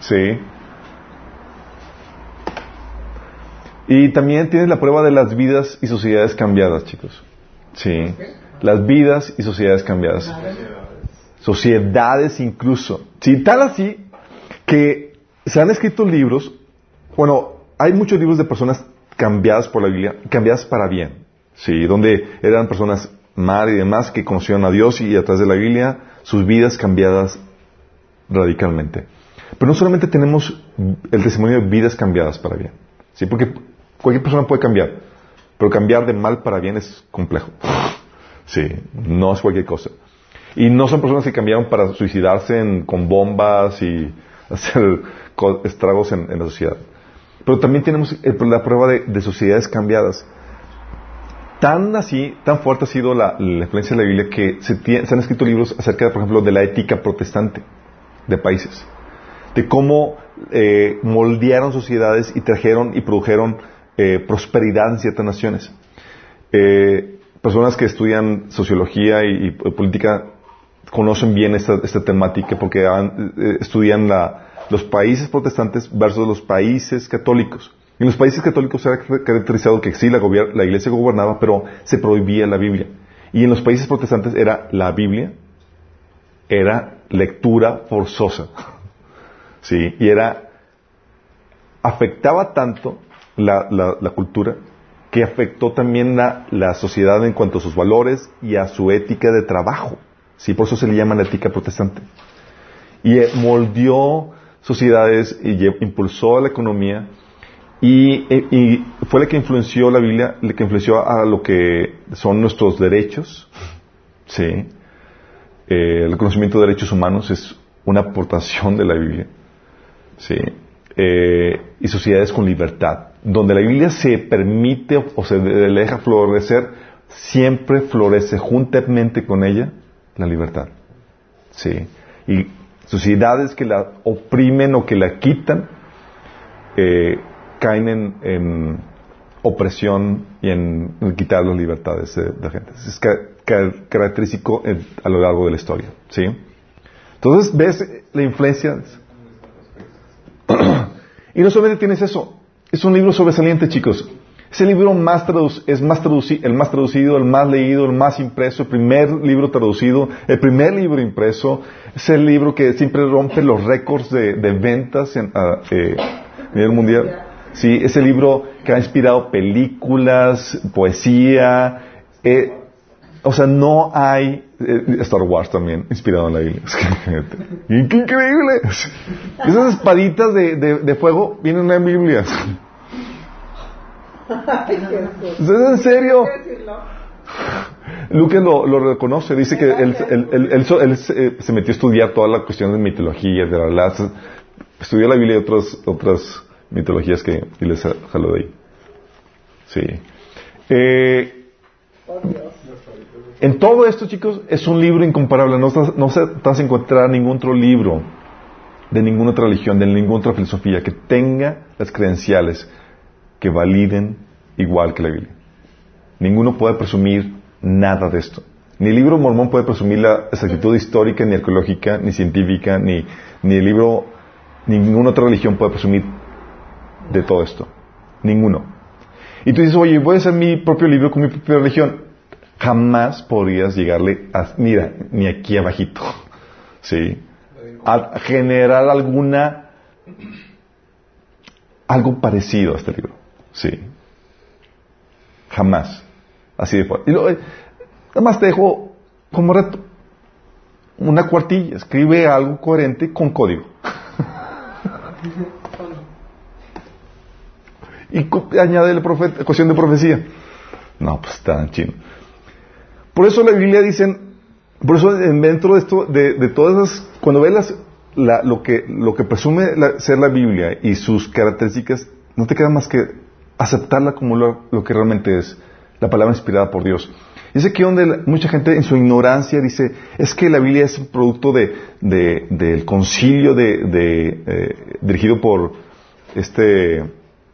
Sí. Y también tienes la prueba de las vidas y sociedades cambiadas, chicos. Sí. Las vidas y sociedades cambiadas. Sociedades incluso. Sí, tal así que se han escrito libros, bueno, hay muchos libros de personas cambiadas por la Biblia, cambiadas para bien. Sí, donde eran personas mal y demás que conocieron a Dios y a través de la Biblia sus vidas cambiadas radicalmente. Pero no solamente tenemos el testimonio de vidas cambiadas para bien, ¿sí? porque cualquier persona puede cambiar, pero cambiar de mal para bien es complejo. Sí, no es cualquier cosa. Y no son personas que cambiaron para suicidarse en- con bombas y hacer estragos en la sociedad. Pero también tenemos el- la prueba de, de sociedades cambiadas. Tan así, tan fuerte ha sido la, la influencia de la Biblia que se, han escrito libros acerca, por ejemplo, de la ética protestante de países. De cómo eh, moldearon sociedades y trajeron y produjeron eh, prosperidad en ciertas naciones. Eh, personas que estudian sociología y política conocen bien esta, esta temática porque han- eh, estudian la- los países protestantes versus los países católicos. En los países católicos se ha caracterizado que sí, la, la iglesia gobernaba, pero se prohibía la Biblia. Y en los países protestantes era la Biblia, era lectura forzosa. Sí, y era, afectaba tanto la, la- la cultura que afectó también la sociedad en cuanto a sus valores y a su ética de trabajo. Sí, por eso se le llama la ética protestante. Y eh, moldeó sociedades y impulsó la economía y, eh, y fue la que influenció la Biblia, la que influenció a lo que son nuestros derechos. Sí. Eh, el conocimiento de derechos humanos es una aportación de la Biblia. Sí. Y sociedades con libertad. Donde la Biblia se permite o se deja florecer, siempre florece juntamente con ella la libertad. Sí. Y sociedades que la oprimen o que la quitan, eh, caen en, opresión y en, quitar las libertades de, la gente. Es ca- ca- característico en- a lo largo de la historia. ¿sí? Entonces, ves la influencia. y no solamente tienes eso, es un libro sobresaliente, chicos. Es el libro más es más traduci- el más traducido, el más leído, el más impreso, el primer libro traducido, el primer libro impreso. Es el libro que siempre rompe los récords de, ventas en, a, eh, a nivel mundial. Sí, es el libro que ha inspirado películas, poesía. eh, o sea, no hay eh, Star Wars también inspirado en la Biblia. ¡Qué increíble! Esas espaditas de fuego vienen en la Biblia. ¿Es en serio? Lucas lo, lo reconoce, dice que él, él- él- él él se, se metió a estudiar toda la cuestión de mitología, de la, la- estudió la Biblia y otras, otras mitologías que y les jaló de ahí. Sí. Eh, en todo esto, chicos, es un libro incomparable. No, estás- no se- te vas a encontrar ningún otro libro de ninguna otra religión, de ninguna otra filosofía que tenga las credenciales que validen igual que la Biblia. Ninguno puede presumir nada de esto. Ni el libro mormón puede presumir la exactitud histórica, ni arqueológica, ni científica, ni, ni el libro, ninguna otra religión puede presumir de todo esto. Ninguno. Y tú dices, oye, voy a hacer mi propio libro con mi propia religión. Jamás podrías llegarle a, mira, ni aquí abajito. ¿Sí? A generar alguna, algo parecido a este libro. Sí. Jamás. Así de fuerte. Y luego, eh, más te dejo como reto. Una cuartilla. Escribe algo coherente con código. y añade la profe- cuestión de profecía. No, pues está chino. Por eso la Biblia dicen, por eso en- dentro de esto, de, de todas esas, cuando ves las- la- lo, que, lo que presume la- ser la Biblia y sus características, no te queda más que aceptarla como lo, lo que realmente es, la palabra inspirada por Dios. Es aquí donde mucha gente en su ignorancia dice, es que la Biblia es un producto de, de- del concilio de, eh, dirigido por este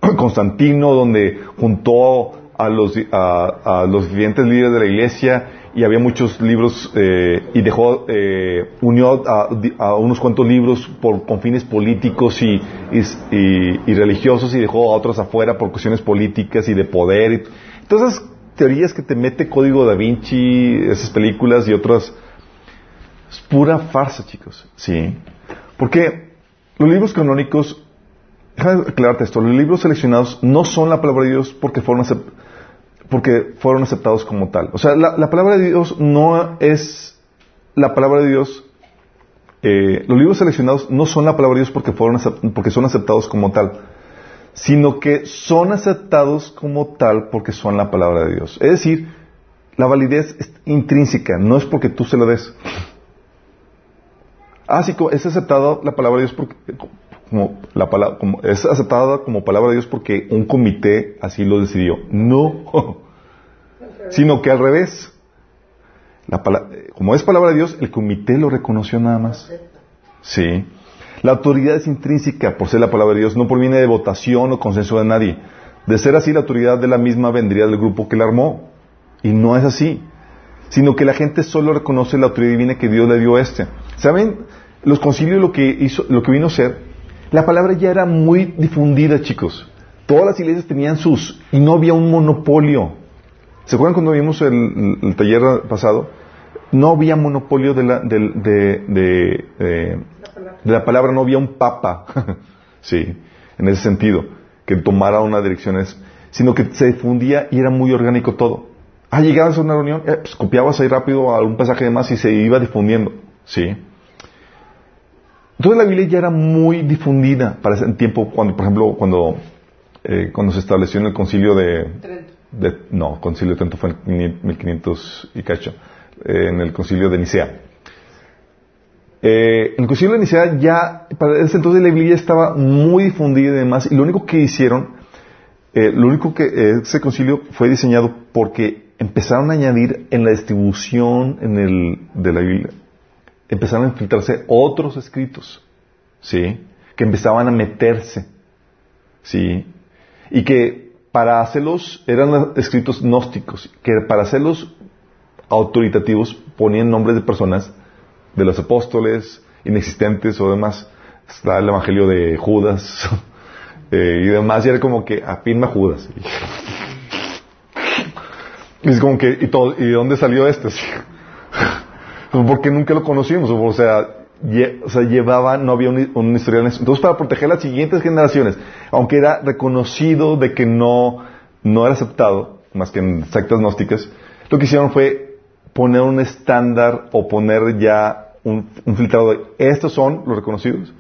Constantino, donde juntó a los, a, a los diferentes líderes de la iglesia y había muchos libros eh, y dejó, eh, unió a, unos cuantos libros por, con fines políticos y, y, y- y religiosos y dejó a otros afuera por cuestiones políticas y de poder. Esas teorías que te mete Código da Vinci, esas películas y otras, es pura farsa, chicos. Sí. Porque los libros canónicos, déjame aclararte esto, los libros seleccionados no son la palabra de Dios porque fueron, acep- porque fueron aceptados como tal. O sea, la, la palabra de Dios no es la palabra de Dios. eh, los libros seleccionados no son la palabra de Dios porque, fueron porque son aceptados como tal, sino que son aceptados como tal porque son la palabra de Dios. Es decir, la validez es intrínseca, no es porque tú se la des. Ah, sí, es aceptada la palabra de Dios porque, como la palabra, como, es aceptada como palabra de Dios porque un comité así lo decidió. No, sino que al revés. La pala- eh, como es palabra de Dios, el comité lo reconoció nada más. Sí. La autoridad es intrínseca por ser la palabra de Dios, no proviene de votación o consenso de nadie. De ser así, la autoridad de la misma vendría del grupo que la armó. Y no es así. Sino que la gente solo reconoce la autoridad divina que Dios le dio a este. ¿Saben? Los concilios lo que hizo, lo que vino a ser, la palabra ya era muy difundida, chicos. Todas las iglesias tenían sus, y no había un monopolio. ¿Se acuerdan cuando vimos el, taller pasado? No había monopolio de la, de, de, eh, de la palabra, no había un papa, sí, en ese sentido, que tomara una dirección, sino que se difundía y era muy orgánico todo. Ah, llegabas a una reunión, eh, pues, copiabas ahí rápido algún pasaje de más y se iba difundiendo, sí. Entonces la Biblia ya era muy difundida para ese tiempo, cuando, por ejemplo, cuando, eh, cuando se estableció en el concilio de, Trento. de- no, concilio de Trento fue en 1500 y cacho, eh, en el concilio de Nicea. Eh, en el concilio de Nicea ya, para ese entonces la Biblia estaba muy difundida y demás, y lo único que hicieron, eh, lo único que ese concilio fue diseñado porque empezaron a añadir en la distribución en el, de la Biblia, empezaron a infiltrarse otros escritos, ¿sí? Que empezaban a meterse, ¿sí? Y que para hacerlos, eran escritos gnósticos, que para hacerlos autoritativos ponían nombres de personas, de los apóstoles, inexistentes o demás. Está el evangelio de Judas eh, y demás, y era como que afirma Judas. Y es como que, ¿y, todo, ¿y de dónde salió este? Pues porque nunca lo conocimos, o sea, lle- llevaba, no había un, un historial. Entonces, para proteger las siguientes generaciones, aunque era reconocido de que no, no era aceptado, más que en sectas gnósticas, lo que hicieron fue poner un estándar o poner ya un, filtrado de estos son los reconocidos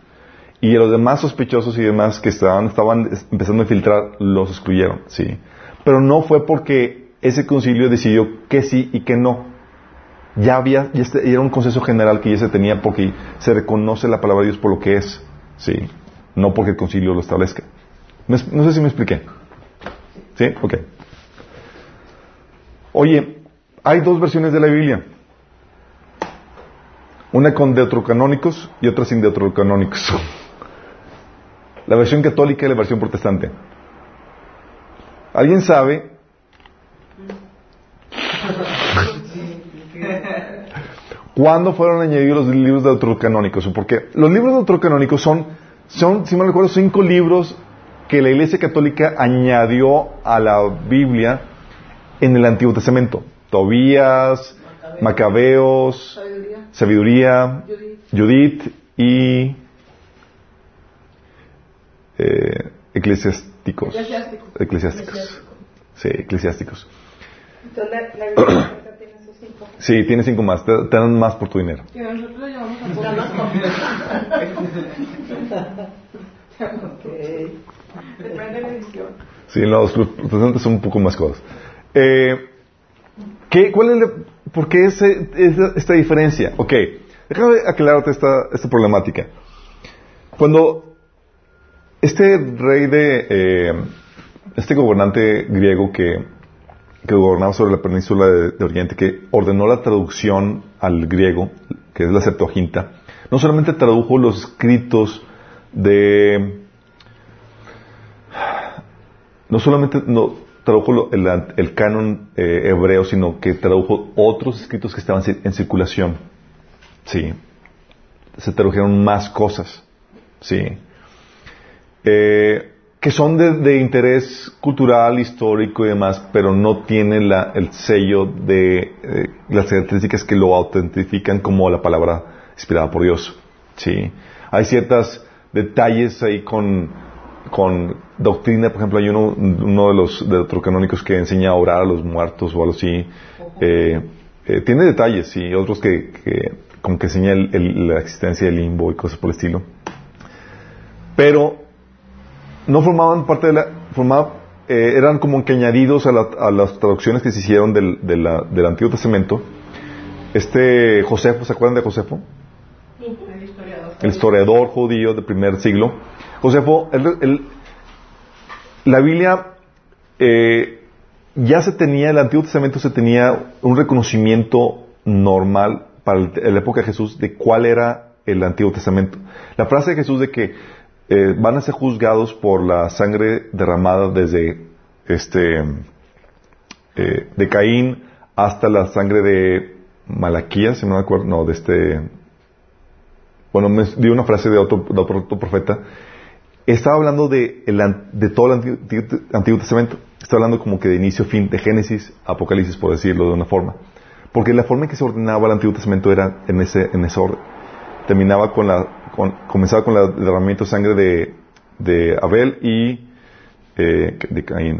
y los demás sospechosos y demás que estaban, estaban es- empezando a filtrar los excluyeron, sí. Pero no fue porque ese concilio decidió que sí y que no. Ya había, ya este- era un consenso general que ya se tenía porque se reconoce la palabra de Dios por lo que es, sí. No porque el concilio lo establezca. ¿Me es- No sé si me expliqué. ¿Sí? Ok. Oye, hay dos versiones de la Biblia. Una con deuterocanónicos y otra sin deuterocanónicos. La versión católica y la versión protestante. ¿Alguien sabe cuándo fueron añadidos los libros deuterocanónicos? Porque los libros deuterocanónicos son, son, si me recuerdo, cinco libros que la Iglesia Católica añadió a la Biblia en el Antiguo Testamento. Tobías, Macabeos, Sabiduría. Sabiduría, Judith. Judith y eh, eclesiásticos. Eclesiásticos. Eclesiásticos. Sí, eclesiásticos. Entonces la, la cinco. Sí, tienes cinco más. Te, te dan más por tu dinero. Y nosotros lo llevamos a Ya más poco. Ok. Depende de la edición. Sí, los protestantes son un poco más cosas. Eh, ¿qué, ¿Cuál es la, ¿Por qué ese- esa- esta diferencia? Ok, déjame aclararte esta, esta problemática. Cuando este rey de, eh, este gobernante griego que, que gobernaba sobre la península de, Oriente, que ordenó la traducción al griego, que es la Septuaginta, no solamente tradujo los escritos de... No solamente no, tradujo el, canon eh, hebreo, sino que tradujo otros escritos que estaban en circulación. Sí. Se tradujeron más cosas. Sí. Eh, que son de, de interés cultural, histórico y demás, pero no tienen la- el sello de eh, las características que lo autentifican como la palabra inspirada por Dios. Sí. Hay ciertos detalles ahí con, con doctrina, por ejemplo, hay uno, uno de los deuterocanónicos que enseña a orar a los muertos o algo así. Eh, eh, tiene detalles y otros que, que como que enseña el- el- la existencia del limbo y cosas por el estilo. Pero no formaban parte de la... Formaba, eh, eran como que añadidos a, la- a las traducciones que se hicieron del, de la- del Antiguo Testamento. Este Josefo, ¿se acuerdan de Josefo? El historiador. el historiador judío del primer siglo. Josefo, el- el- la Biblia eh, ya se tenía, el Antiguo Testamento se tenía un reconocimiento normal para el- la época de Jesús de cuál era el Antiguo Testamento. La frase de Jesús de que eh, van a ser juzgados por la sangre derramada desde este eh, de Caín hasta la sangre de Malaquías, si no me acuerdo, no, de este bueno, me dio una frase de otro, de otro- profeta, estaba hablando de, el de todo el Antiguo, Antiguo Testamento. Está hablando como que de inicio fin, de Génesis, Apocalipsis, por decirlo de una forma. Porque la forma en que se ordenaba el Antiguo Testamento era en ese, en ese orden. Terminaba con la, comenzaba con el derramamiento de sangre de, Abel y, eh, de Caín,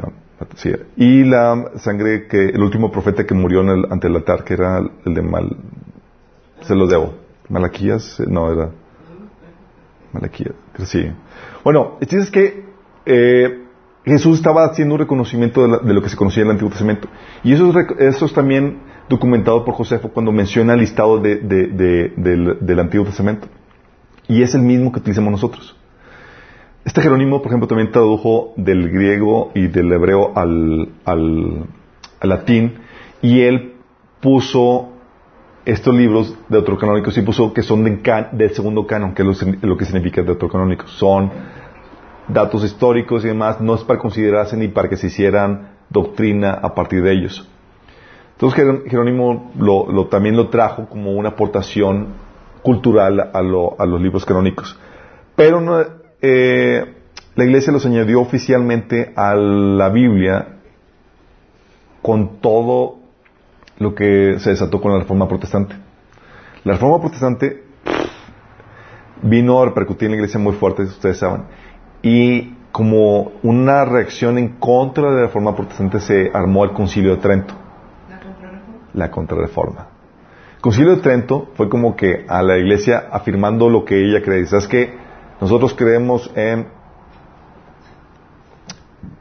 y la sangre que, el último profeta que murió en el- ante el altar, que era el de Mal, se los debo. Malaquías, eh, no era. Malaquías, sí. Bueno, el es que eh, Jesús estaba haciendo un reconocimiento de, la- de lo que se conocía en el Antiguo Testamento. Y eso es, eso es también documentado por Josefo cuando menciona el listado de- de- de- del, del Antiguo Testamento. Y es el mismo que utilizamos nosotros. Este Jerónimo, por ejemplo, también tradujo del griego y del hebreo al, al, al latín y él puso estos libros deuterocanónicos y puso que son del segundo canon, que es lo, que significa deuterocanónicos. Son datos históricos y demás, no es para considerarse ni para que se hicieran doctrina a partir de ellos. Entonces Jerón- Jerónimo lo- también lo trajo como una aportación cultural a, lo- a los libros canónicos. Pero no, eh, la iglesia los añadió oficialmente a la Biblia con todo lo que se desató con la reforma protestante. La reforma protestante vino a repercutir en la iglesia muy fuerte, ustedes saben, y como una reacción en contra de la reforma protestante se armó el concilio de Trento, La contrarreforma. la contrarreforma. Concilio de Trento fue como que a la iglesia afirmando lo que ella cree. ¿Sabes que Nosotros creemos en,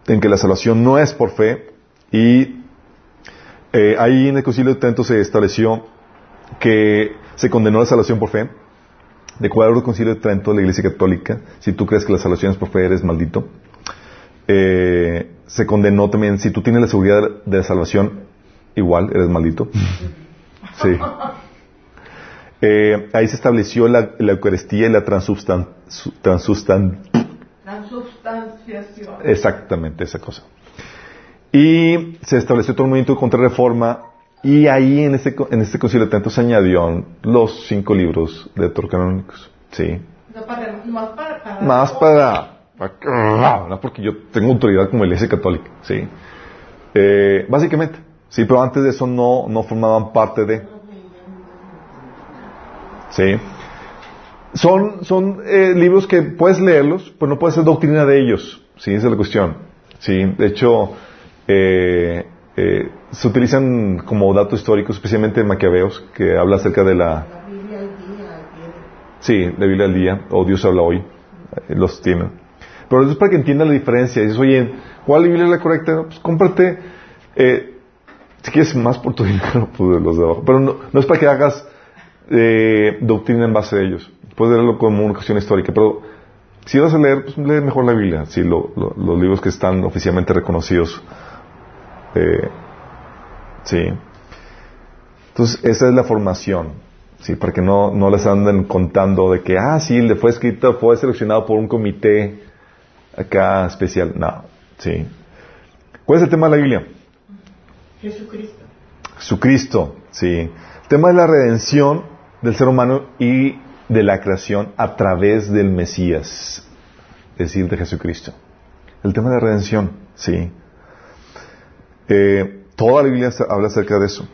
en que la salvación no es por fe y eh, ahí en el concilio de Trento se estableció que se condenó la salvación por fe. De acuerdo al concilio de Trento, la Iglesia Católica, si tú crees que la salvación es por fe, eres maldito. Eh, se condenó también, si tú tienes la seguridad de la salvación, igual, eres maldito. Sí. Eh, ahí se estableció la, la Eucaristía y la transubstan, Transubstanciación. Exactamente, esa cosa. Y se estableció todo el movimiento de contrarreforma y ahí en este, co- en este concilio de Trento se añadieron los cinco libros de canónicos. Sí. No para, más para, para- Más para, porque yo tengo autoridad como iglesia católica. Sí. Eh, básicamente. Sí, pero antes de eso no, no formaban parte de. Sí. Son, son eh, libros que puedes leerlos, pero no puedes hacer doctrina de ellos. Sí, esa es la cuestión. Sí, de hecho, eh, eh, se utilizan como datos históricos, especialmente Maquiaveos, que habla acerca de la, Biblia al día, Sí, la Biblia al día, o Dios habla hoy, eh, los tienen. Pero eso es para que entiendan la diferencia. Dices, oye, ¿cuál Biblia es la correcta? Pues cómprate, eh, si quieres más por tu dinero, pues los de abajo. Pero no, no es para que hagas eh, doctrina en base a ellos. Puedes verlo como una cuestión histórica, pero Si vas a leer, pues lee mejor la Biblia, lo- lo- los libros que están oficialmente reconocidos. Eh, sí. Entonces, esa es la formación, sí, para que no, no les anden contando de que, ah, sí, le fue escrito, fue seleccionado por un comité acá especial. No, sí. ¿Cuál es el tema de la Biblia? Jesucristo. Jesucristo, sí. El tema de la redención del ser humano y de la creación a través del Mesías, es decir, de Jesucristo. El tema de la redención, sí. Eh, toda la Biblia habla acerca de eso.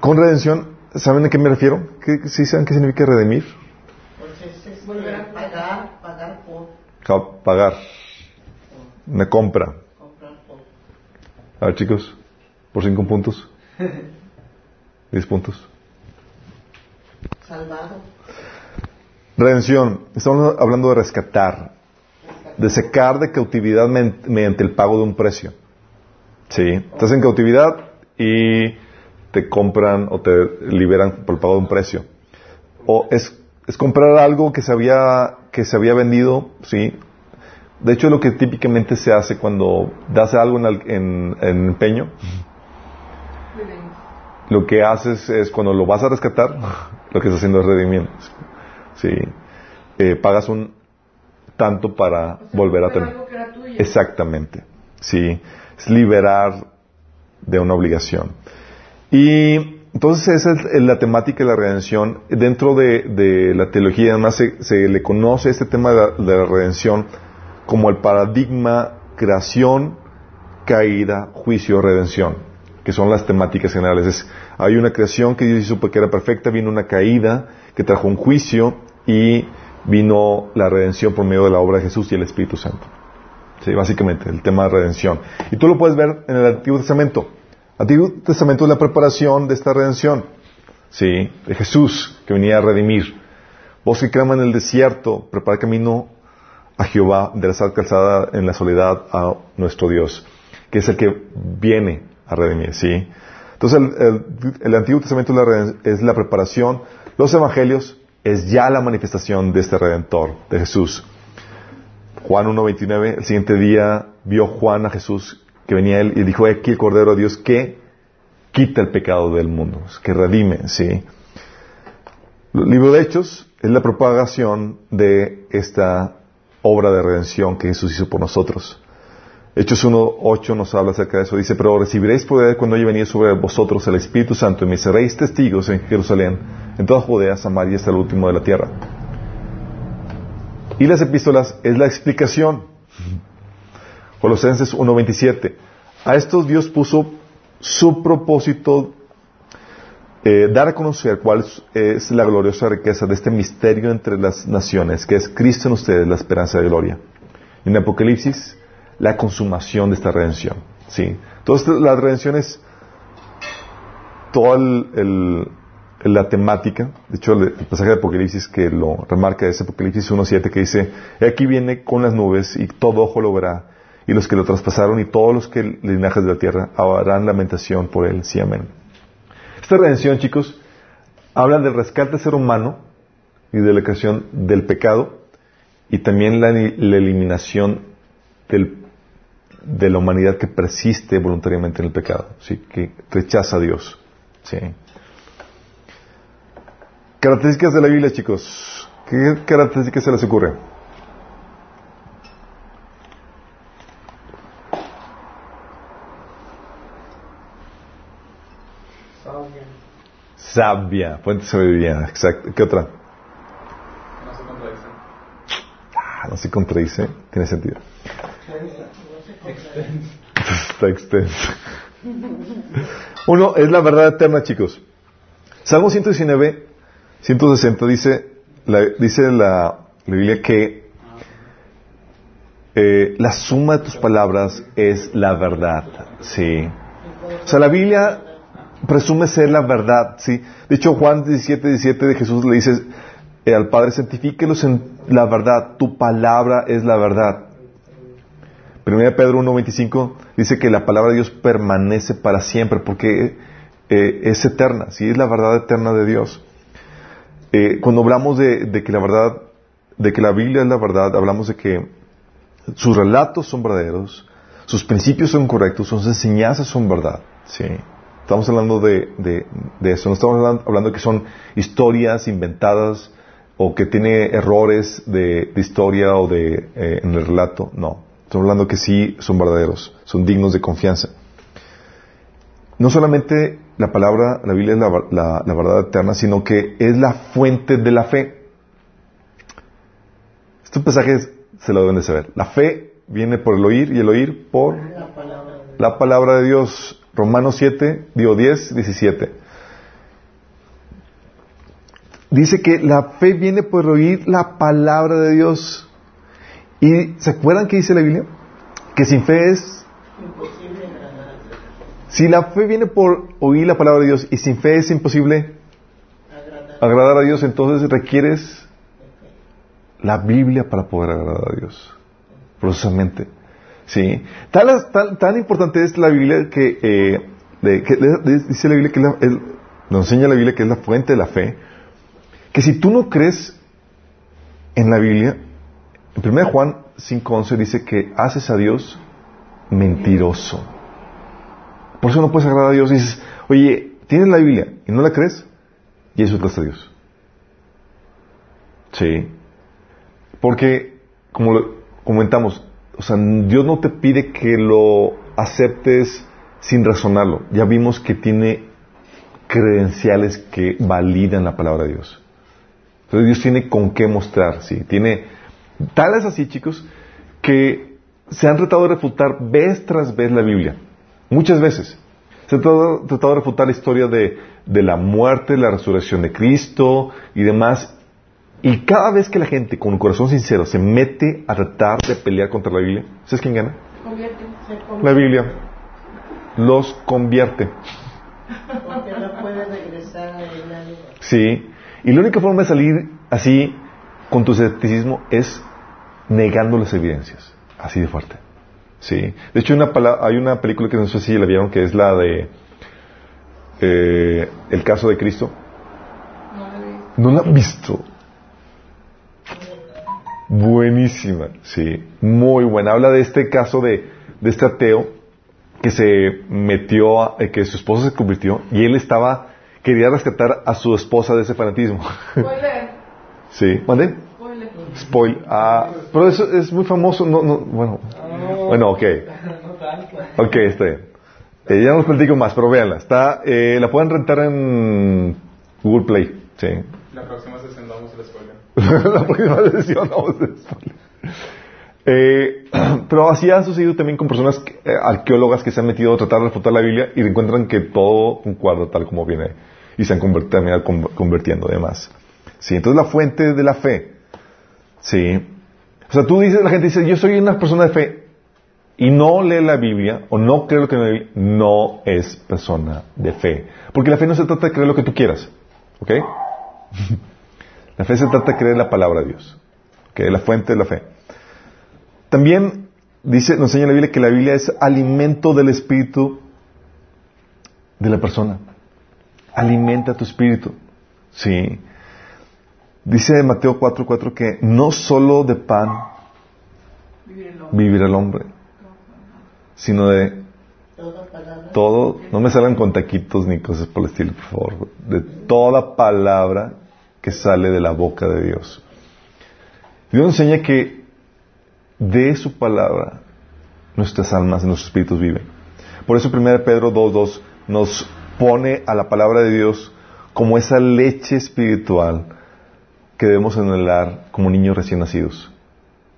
Con redención, ¿saben a qué me refiero? ¿Qué, ¿Sí saben qué significa redimir? Pues es, es, Volver a pagar, pagar por, Pagar. Una compra. A ver, chicos, por cinco puntos. Diez puntos. Salvado. Redención. Estamos hablando de rescatar. De sacar de cautividad mediante el pago de un precio. Sí. Estás en cautividad y te compran o te liberan por el pago de un precio. O es, es comprar algo que se había, que se había vendido, sí. De hecho, lo que típicamente se hace cuando das algo en, en- en empeño, lo que haces es cuando lo vas a rescatar, lo que estás haciendo es redimiendo. Sí. Eh, pagas un tanto para volver a tener. Exactamente. Sí. Es liberar de una obligación. Y entonces esa es la temática de la redención. Dentro de, de la teología, además, se, se le conoce este tema de la, de la redención como el paradigma creación, caída, juicio, redención, que son las temáticas generales. Es, hay una creación que Dios hizo porque era perfecta, vino una caída que trajo un juicio y vino la redención por medio de la obra de Jesús y el Espíritu Santo. Sí, básicamente, el tema de redención. Y tú lo puedes ver en el Antiguo Testamento. Antiguo Testamento es la preparación de esta redención. Sí, de Jesús que venía a redimir. Vos que clama en el desierto, prepara camino a Jehová, enderezar calzada en la soledad a nuestro Dios, que es el que viene a redimir, ¿sí? Entonces, el, el- Antiguo Testamento es la, preparación, los Evangelios es ya la manifestación de este Redentor, de Jesús. Juan 1.29, el siguiente día vio Juan a Jesús que venía él y dijo, "He aquí el Cordero de Dios que quita el pecado del mundo, que redime, ¿sí? El libro de Hechos es la propagación de esta obra de redención que Jesús hizo por nosotros. Hechos 1.8 nos habla acerca de eso. Dice, pero recibiréis poder cuando haya venido sobre vosotros el Espíritu Santo y me seréis testigos en Jerusalén, en toda Judea, Samaria y hasta el último de la tierra. Y las epístolas es la explicación. Colosenses 1.27. A estos Dios puso su propósito eh, dar a conocer cuál es la gloriosa riqueza de este misterio entre las naciones, que es Cristo en ustedes, la esperanza de gloria. En Apocalipsis, la consumación de esta redención. ¿sí? Entonces, la redención es toda la temática. De hecho, el, pasaje de Apocalipsis que lo remarca es Apocalipsis 1.7 que dice, "He aquí viene con las nubes y todo ojo lo verá, y los que lo traspasaron y todos los que linajes de la tierra harán lamentación por él. Sí, amén. Esta redención, chicos, habla del rescate del ser humano y de la creación del pecado y también la, la eliminación del- de la humanidad que persiste voluntariamente en el pecado, ¿sí? que rechaza a Dios. ¿sí? Características de la Biblia, chicos. ¿Qué características se les ocurre? Sabia. Sabia, fuente de sabiduría, exacto. ¿Qué otra? No se contradicen. Ah, no se contradice, tiene sentido. Está extenso. Uno, es la verdad eterna, chicos. Salmo 119, 160 dice la, dice la, la Biblia que eh, la suma de tus palabras es la verdad. Sí. O sea, la Biblia presume ser la verdad. Sí. De hecho, Juan 17, 17 de Jesús le dice eh, al Padre, santifíquelos en la verdad. Tu palabra es la verdad. 1 Pedro 1.25 dice que la palabra de Dios permanece para siempre porque eh, es eterna, sí, es la verdad eterna de Dios. Eh, cuando hablamos de, de que la verdad de que la Biblia es la verdad, hablamos de que sus relatos son verdaderos, sus principios son correctos, sus enseñanzas son verdad. ¿sí? Estamos hablando de, de, de eso, no estamos hablando, hablando de que son historias inventadas o que tiene errores de, de historia o de eh, en el relato. No, estamos hablando que sí son verdaderos, son dignos de confianza. No solamente la palabra, la Biblia es la, la- la verdad eterna, sino que es la fuente de la fe. Estos pasajes se lo deben de saber. La fe viene por el oír y el oír por La palabra de la palabra de Dios. Romanos 7, digo 10, 17. Dice que la fe viene por oír la palabra de Dios. ¿Y se acuerdan que dice la Biblia? Que sin fe es... imposible agradar a Dios. Si la fe viene por oír la palabra de Dios y sin fe es imposible Agradar agradar a Dios, entonces requieres la Biblia para poder agradar a Dios. Procesamente. ¿Sí? Tan, tan, tan importante es la Biblia que, eh, dice la Biblia que la- el- nos enseña la Biblia que es la fuente de la fe, que si tú no crees en la Biblia, en 1 Juan 5.11 dice que haces a Dios mentiroso. Por eso no puedes agradar a Dios. Dices, oye, tienes la Biblia y no la crees, y eso es a Dios. Sí. Porque, como lo comentamos, o sea, Dios no te pide que lo aceptes sin razonarlo. Ya vimos que tiene credenciales que validan la palabra de Dios. Entonces Dios tiene con qué mostrar, sí. Tiene, tal es así, chicos, que se han tratado de refutar vez tras vez la Biblia. Muchas veces. Se ha tratado, de refutar la historia de la muerte, la resurrección de Cristo y demás. Y cada vez que la gente con un corazón sincero se mete a tratar de pelear contra la Biblia, ¿sabes quién gana? Convierte. se come La Biblia. Los convierte. porque no puede regresar a nadie. Sí. Y la única forma de salir así con tu escepticismo es negando las evidencias. Así de fuerte. Sí. De hecho, hay una, pala- hay una película que no sé si la vieron, que es la de eh, El caso de Cristo. No lo vi. ¿No la han visto? Buenísima, sí, muy buena. Habla de este caso de, de este ateo que se metió, a- eh, que su esposa se convirtió y él estaba, quería rescatar a su esposa de ese fanatismo. Spoiler. sí, ¿mande? Spoiler. Spoil. Ah, pero eso es muy famoso, no, no, bueno. Bueno, ok. Ok, está bien. Eh, ya no platico más, pero véanla. Está, eh, la pueden rentar en Google Play. Sí. La próxima sesión. La próxima sesión vamos a. Eh, pero así ha sucedido también con personas eh, arqueólogas que se han metido a tratar de refutar la Biblia y encuentran que todo concuerda tal como viene y se han terminado con- convirtiendo además. Sí, entonces la fuente de la fe. Sí. O sea, tú dices, la gente dice, yo soy una persona de fe y no lee la Biblia o no cree lo que Biblia, no es persona de fe. Porque la fe no se trata de creer lo que tú quieras. ¿Ok? La fe se trata de creer la palabra de Dios, que es la fuente de la fe. También dice, nos enseña la Biblia que la Biblia es alimento del espíritu de la persona. Alimenta tu espíritu. Sí. Dice Mateo 4:4 que no solo de pan Vivir el hombre. sino de todo, no me salgan con taquitos ni cosas por el estilo, por favor, de toda palabra que sale de la boca de Dios. Dios enseña que de su palabra nuestras almas y nuestros espíritus viven. Por eso 1 Pedro 2.2 nos pone a la palabra de Dios como esa leche espiritual que debemos anhelar como niños recién nacidos.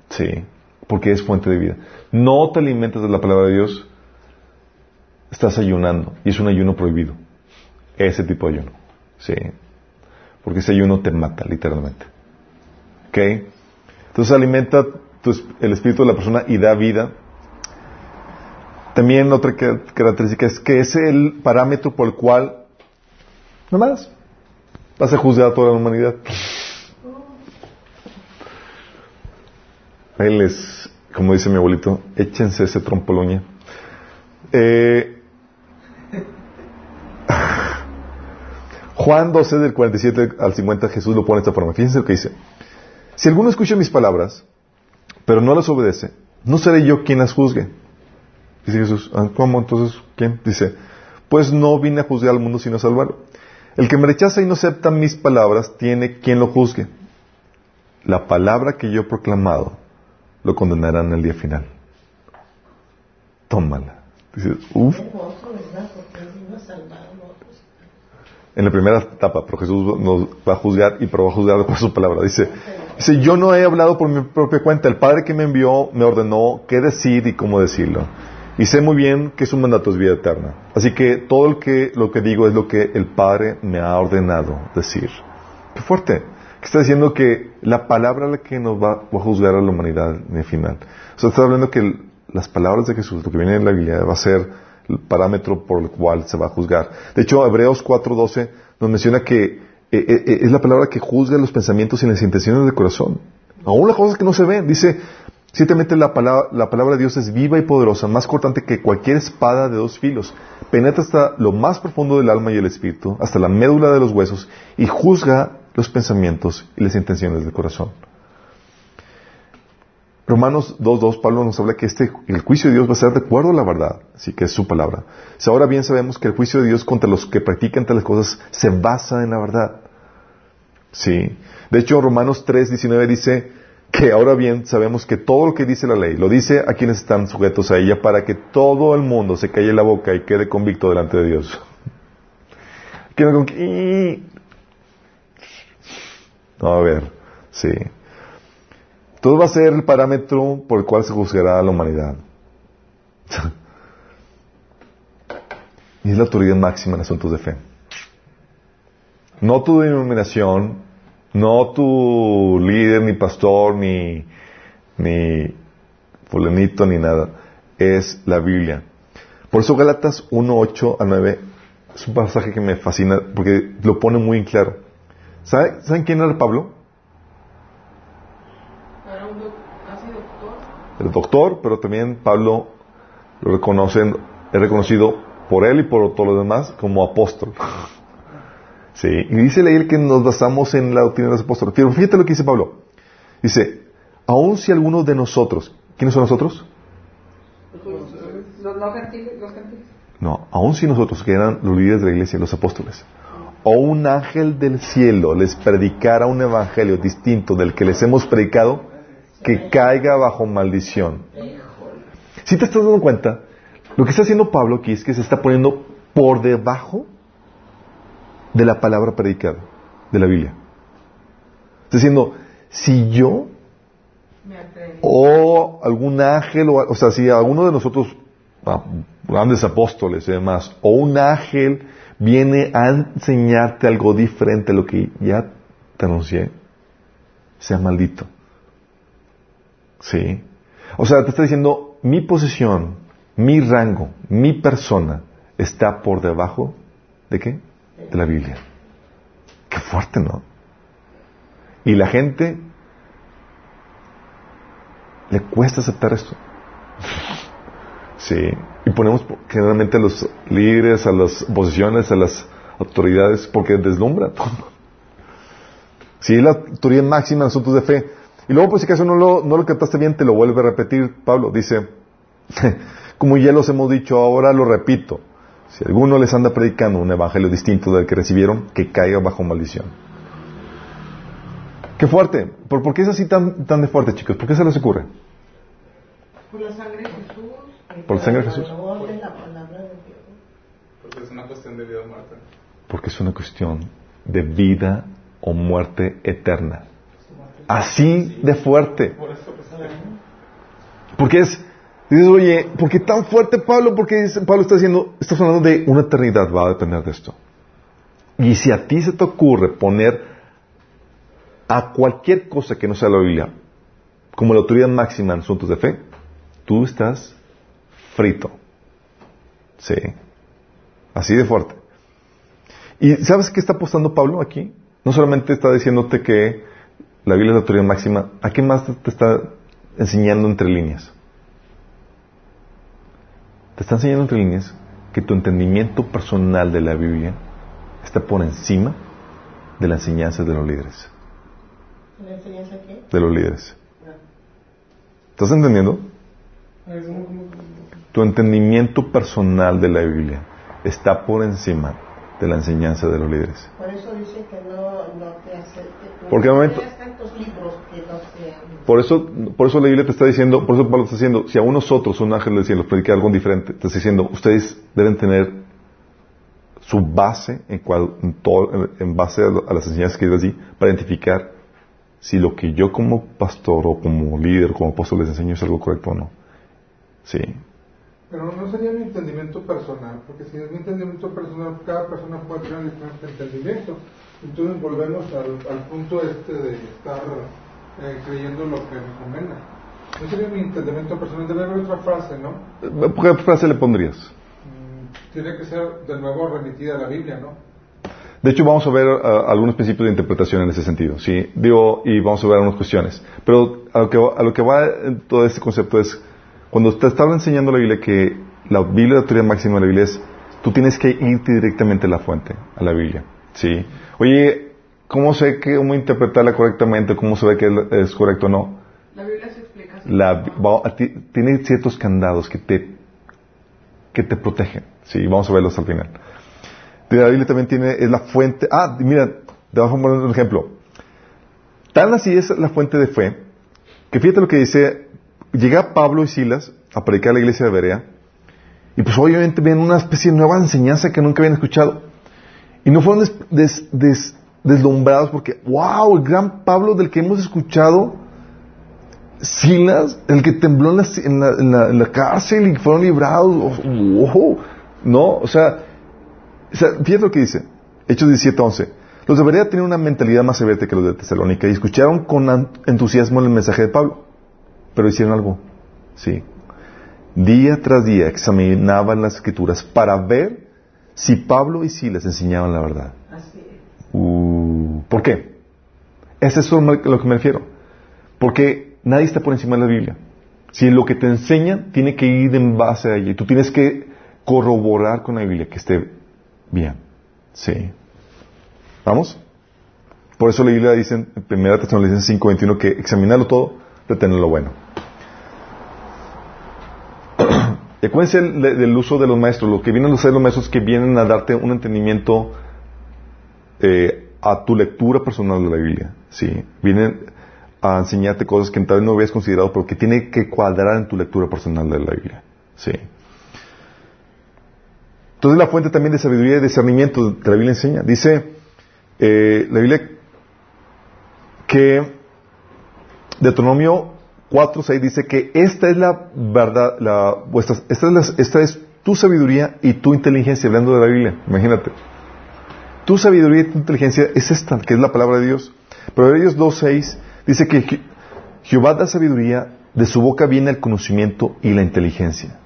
Sí, porque es fuente de vida. No te alimentas de la palabra de Dios, estás ayunando y es un ayuno prohibido. Ese tipo de ayuno. Sí. Porque ese ayuno te mata, literalmente. ¿Ok? Entonces alimenta el espíritu de la persona y da vida. También otra ca- característica es que es el parámetro por el cual, nada más, vas a juzgar a toda la humanidad. Él es, como dice mi abuelito, échense ese trompo a la uña. Eh, Juan 12 del 47 al 50 Jesús lo pone de esta forma. Fíjense lo que dice. Si alguno escucha mis palabras, pero no las obedece, no seré yo quien las juzgue. Dice Jesús, "Ah, ¿cómo entonces quién? Dice, pues no vine a juzgar al mundo sino a salvarlo. El que me rechaza y no acepta mis palabras tiene quien lo juzgue. La palabra que yo he proclamado lo condenarán en el día final. Tómala. Dice, uff. Hermoso, ¿verdad? Porque Él vino a salvar a otros. En la primera etapa, pero Jesús nos va a juzgar y pero va a juzgar por su palabra. Dice, dice, yo no he hablado por mi propia cuenta. El Padre que me envió me ordenó qué decir y cómo decirlo. Y sé muy bien que su mandato es vida eterna. Así que todo el que, lo que digo es lo que el Padre me ha ordenado decir. Qué fuerte. Que está diciendo que la palabra la que nos va, a juzgar a la humanidad en el final. O sea, está hablando que las palabras de Jesús, lo que viene en la Biblia, va a ser el parámetro por el cual se va a juzgar. De hecho, Hebreos 4.12 nos menciona que eh, eh, eh, es la palabra que juzga los pensamientos y las intenciones del corazón. Aún las cosas que no se ven. Dice, ciertamente la palabra, la palabra de Dios es viva y poderosa, más cortante que cualquier espada de dos filos. Penetra hasta lo más profundo del alma y el espíritu, hasta la médula de los huesos, y juzga los pensamientos y las intenciones del corazón. Romanos 2.2, Pablo nos habla que este, el juicio de Dios va a ser de acuerdo a la verdad, así que es su palabra. Si ahora bien sabemos que el juicio de Dios contra los que practican tales cosas se basa en la verdad. Sí. De hecho, Romanos 3.19 dice que ahora bien sabemos que todo lo que dice la ley lo dice a quienes están sujetos a ella para que todo el mundo se calle la boca y quede convicto delante de Dios. No, a ver, sí. Todo va a ser el parámetro por el cual se juzgará a la humanidad. y es la autoridad máxima en asuntos de fe. No tu denominación, no tu líder, ni pastor, ni, ni fulanito, ni nada. Es la Biblia. Por eso Gálatas 1, 8 a 9 es un pasaje que me fascina porque lo pone muy en claro. ¿Sabe- ¿Saben quién era Pablo? Era un doc- casi doctor. El doctor, pero también Pablo lo reconocen, es reconocido por él y por todos los demás como apóstol. Sí, y dice ley que nos basamos en la doctrina de los apóstoles. Pero fíjate lo que dice Pablo. Dice, aun si alguno de nosotros, ¿quiénes son nosotros? Los no gentiles, los gentiles. No, aun si nosotros, que eran los líderes de la iglesia, los apóstoles, o un ángel del cielo les predicara un evangelio distinto del que les hemos predicado, que caiga bajo maldición. Si te estás dando cuenta, lo que está haciendo Pablo aquí es que se está poniendo por debajo de la palabra predicada de la Biblia. Está diciendo, si yo o algún ángel, o, o sea, si alguno de nosotros, grandes apóstoles y demás, o un ángel viene a enseñarte algo diferente a lo que ya te anuncié, sea maldito. ¿Sí? O sea, te está diciendo, mi posición, mi rango, mi persona está por debajo de qué? De la Biblia. Qué fuerte, ¿no? Y la gente le cuesta aceptar esto. Sí. Y ponemos generalmente a los líderes, a las posiciones, a las autoridades, porque deslumbra todo. Sí, la autoridad máxima en de fe. Y luego, por si acaso no lo, no lo captaste bien, te lo vuelve a repetir. Pablo dice, como ya los hemos dicho, ahora lo repito. Si alguno les anda predicando un evangelio distinto del que recibieron, que caiga bajo maldición. Qué fuerte. ¿Por, por qué es así tan, tan de fuerte, chicos? ¿Por qué se les ocurre? Por la sangre de Jesús. ¿Por la sangre de Jesús? valor de la palabra de Dios. Porque es una cuestión de vida o muerte. Porque es una cuestión de vida o muerte eterna. Así de fuerte. Porque es, dices, oye, ¿por qué tan fuerte Pablo? Porque Pablo está diciendo, estás hablando de una eternidad, va a depender de esto. Y si a ti se te ocurre poner a cualquier cosa que no sea la Biblia como la autoridad máxima en asuntos de fe, tú estás frito. Sí. Así de fuerte. ¿Y sabes qué está apostando Pablo aquí? No solamente está diciéndote que la Biblia es la autoridad máxima, ¿a qué más te, te está enseñando entre líneas? Te está enseñando entre líneas que tu entendimiento personal de la Biblia está por encima de la enseñanza de los líderes. ¿La enseñanza qué? de los líderes. Ah. ¿Estás entendiendo? Tu entendimiento personal de la Biblia está por encima de la enseñanza de los líderes. Por eso dice que no, no te acerques. Porque no momento- tantos libros que no sean. Por eso, por eso la Biblia te está diciendo, por eso Pablo está diciendo, si a unos otros, un ángel del cielo, predica algo diferente, te está diciendo, ustedes deben tener su base en, cual, en, todo- en base a, lo- a las enseñanzas que yo di para identificar si lo que yo como pastor o como líder, como apóstol les enseño es algo correcto o no. Sí. Pero no sería mi entendimiento personal, porque si es mi entendimiento personal, cada persona puede tener un diferente entendimiento. Entonces volvemos al, al punto este de estar eh, creyendo lo que me convenga. No sería mi entendimiento personal, debe haber otra frase, ¿no? ¿Qué frase le pondrías? Mm, Tiene que ser de nuevo remitida a la Biblia, ¿no? De hecho, vamos a ver ah, algunos principios de interpretación en ese sentido, ¿sí? Digo, y vamos a ver algunas cuestiones. Pero a lo que, a lo que va todo este concepto es, cuando te estaba enseñando la Biblia que la Biblia, la autoridad máxima de la Biblia es, tú tienes que irte directamente a la fuente, a la Biblia, ¿sí? Oye, ¿cómo sé que, cómo interpretarla correctamente? ¿Cómo se ve que es correcto o no? La Biblia se explica. La, va- tiene ciertos candados que te, que te protegen, ¿sí? Vamos a verlos al final. La Biblia también tiene, es la fuente. Ah, mira, a poner un ejemplo. Tan así es la fuente de fe, que fíjate lo que dice, llega Pablo y Silas a predicar a la iglesia de Berea, y pues obviamente ven una especie de nueva enseñanza que nunca habían escuchado. Y no fueron des- des- des- deslumbrados porque, wow, el gran Pablo del que hemos escuchado, Silas, el que tembló en la, en la- en la- cárcel y fueron librados, wow, no, o sea, o fíjate lo que dice, Hechos 17:11. Los de Berea tenían una mentalidad más severa que los de Tesalónica y escucharon con entusiasmo el mensaje de Pablo, pero hicieron algo, sí. Día tras día examinaban las escrituras para ver si Pablo y Silas enseñaban la verdad. Así es. Uh, ¿Por qué? Ese es a lo que me refiero. Porque nadie está por encima de la Biblia. Si lo que te enseñan tiene que ir en base a ella. Y tú tienes que corroborar con la Biblia que esté bien. Sí. ¿Vamos? Por eso la Biblia dice en 1 Tesalonicenses 5.21 que examinarlo todo, retener lo bueno. Y acuérdense del, uso de los maestros. Lo que vienen a hacer los maestros que vienen a darte un entendimiento eh, a tu lectura personal de la Biblia. ¿sí? Vienen a enseñarte cosas que tal vez no habías considerado, pero que tiene que cuadrar en tu lectura personal de la Biblia. ¿sí? Entonces la fuente también de sabiduría y discernimiento que la Biblia enseña. Dice eh, la Biblia que Deuteronomio 4, 6 dice que esta es la verdad, la, vuestra, esta, es la- esta es tu sabiduría y tu inteligencia, hablando de la Biblia, imagínate. Tu sabiduría y tu inteligencia es esta, que es la palabra de Dios. Proverbios 2, 6 dice que Je- Jehová da sabiduría, de su boca viene el conocimiento y la inteligencia.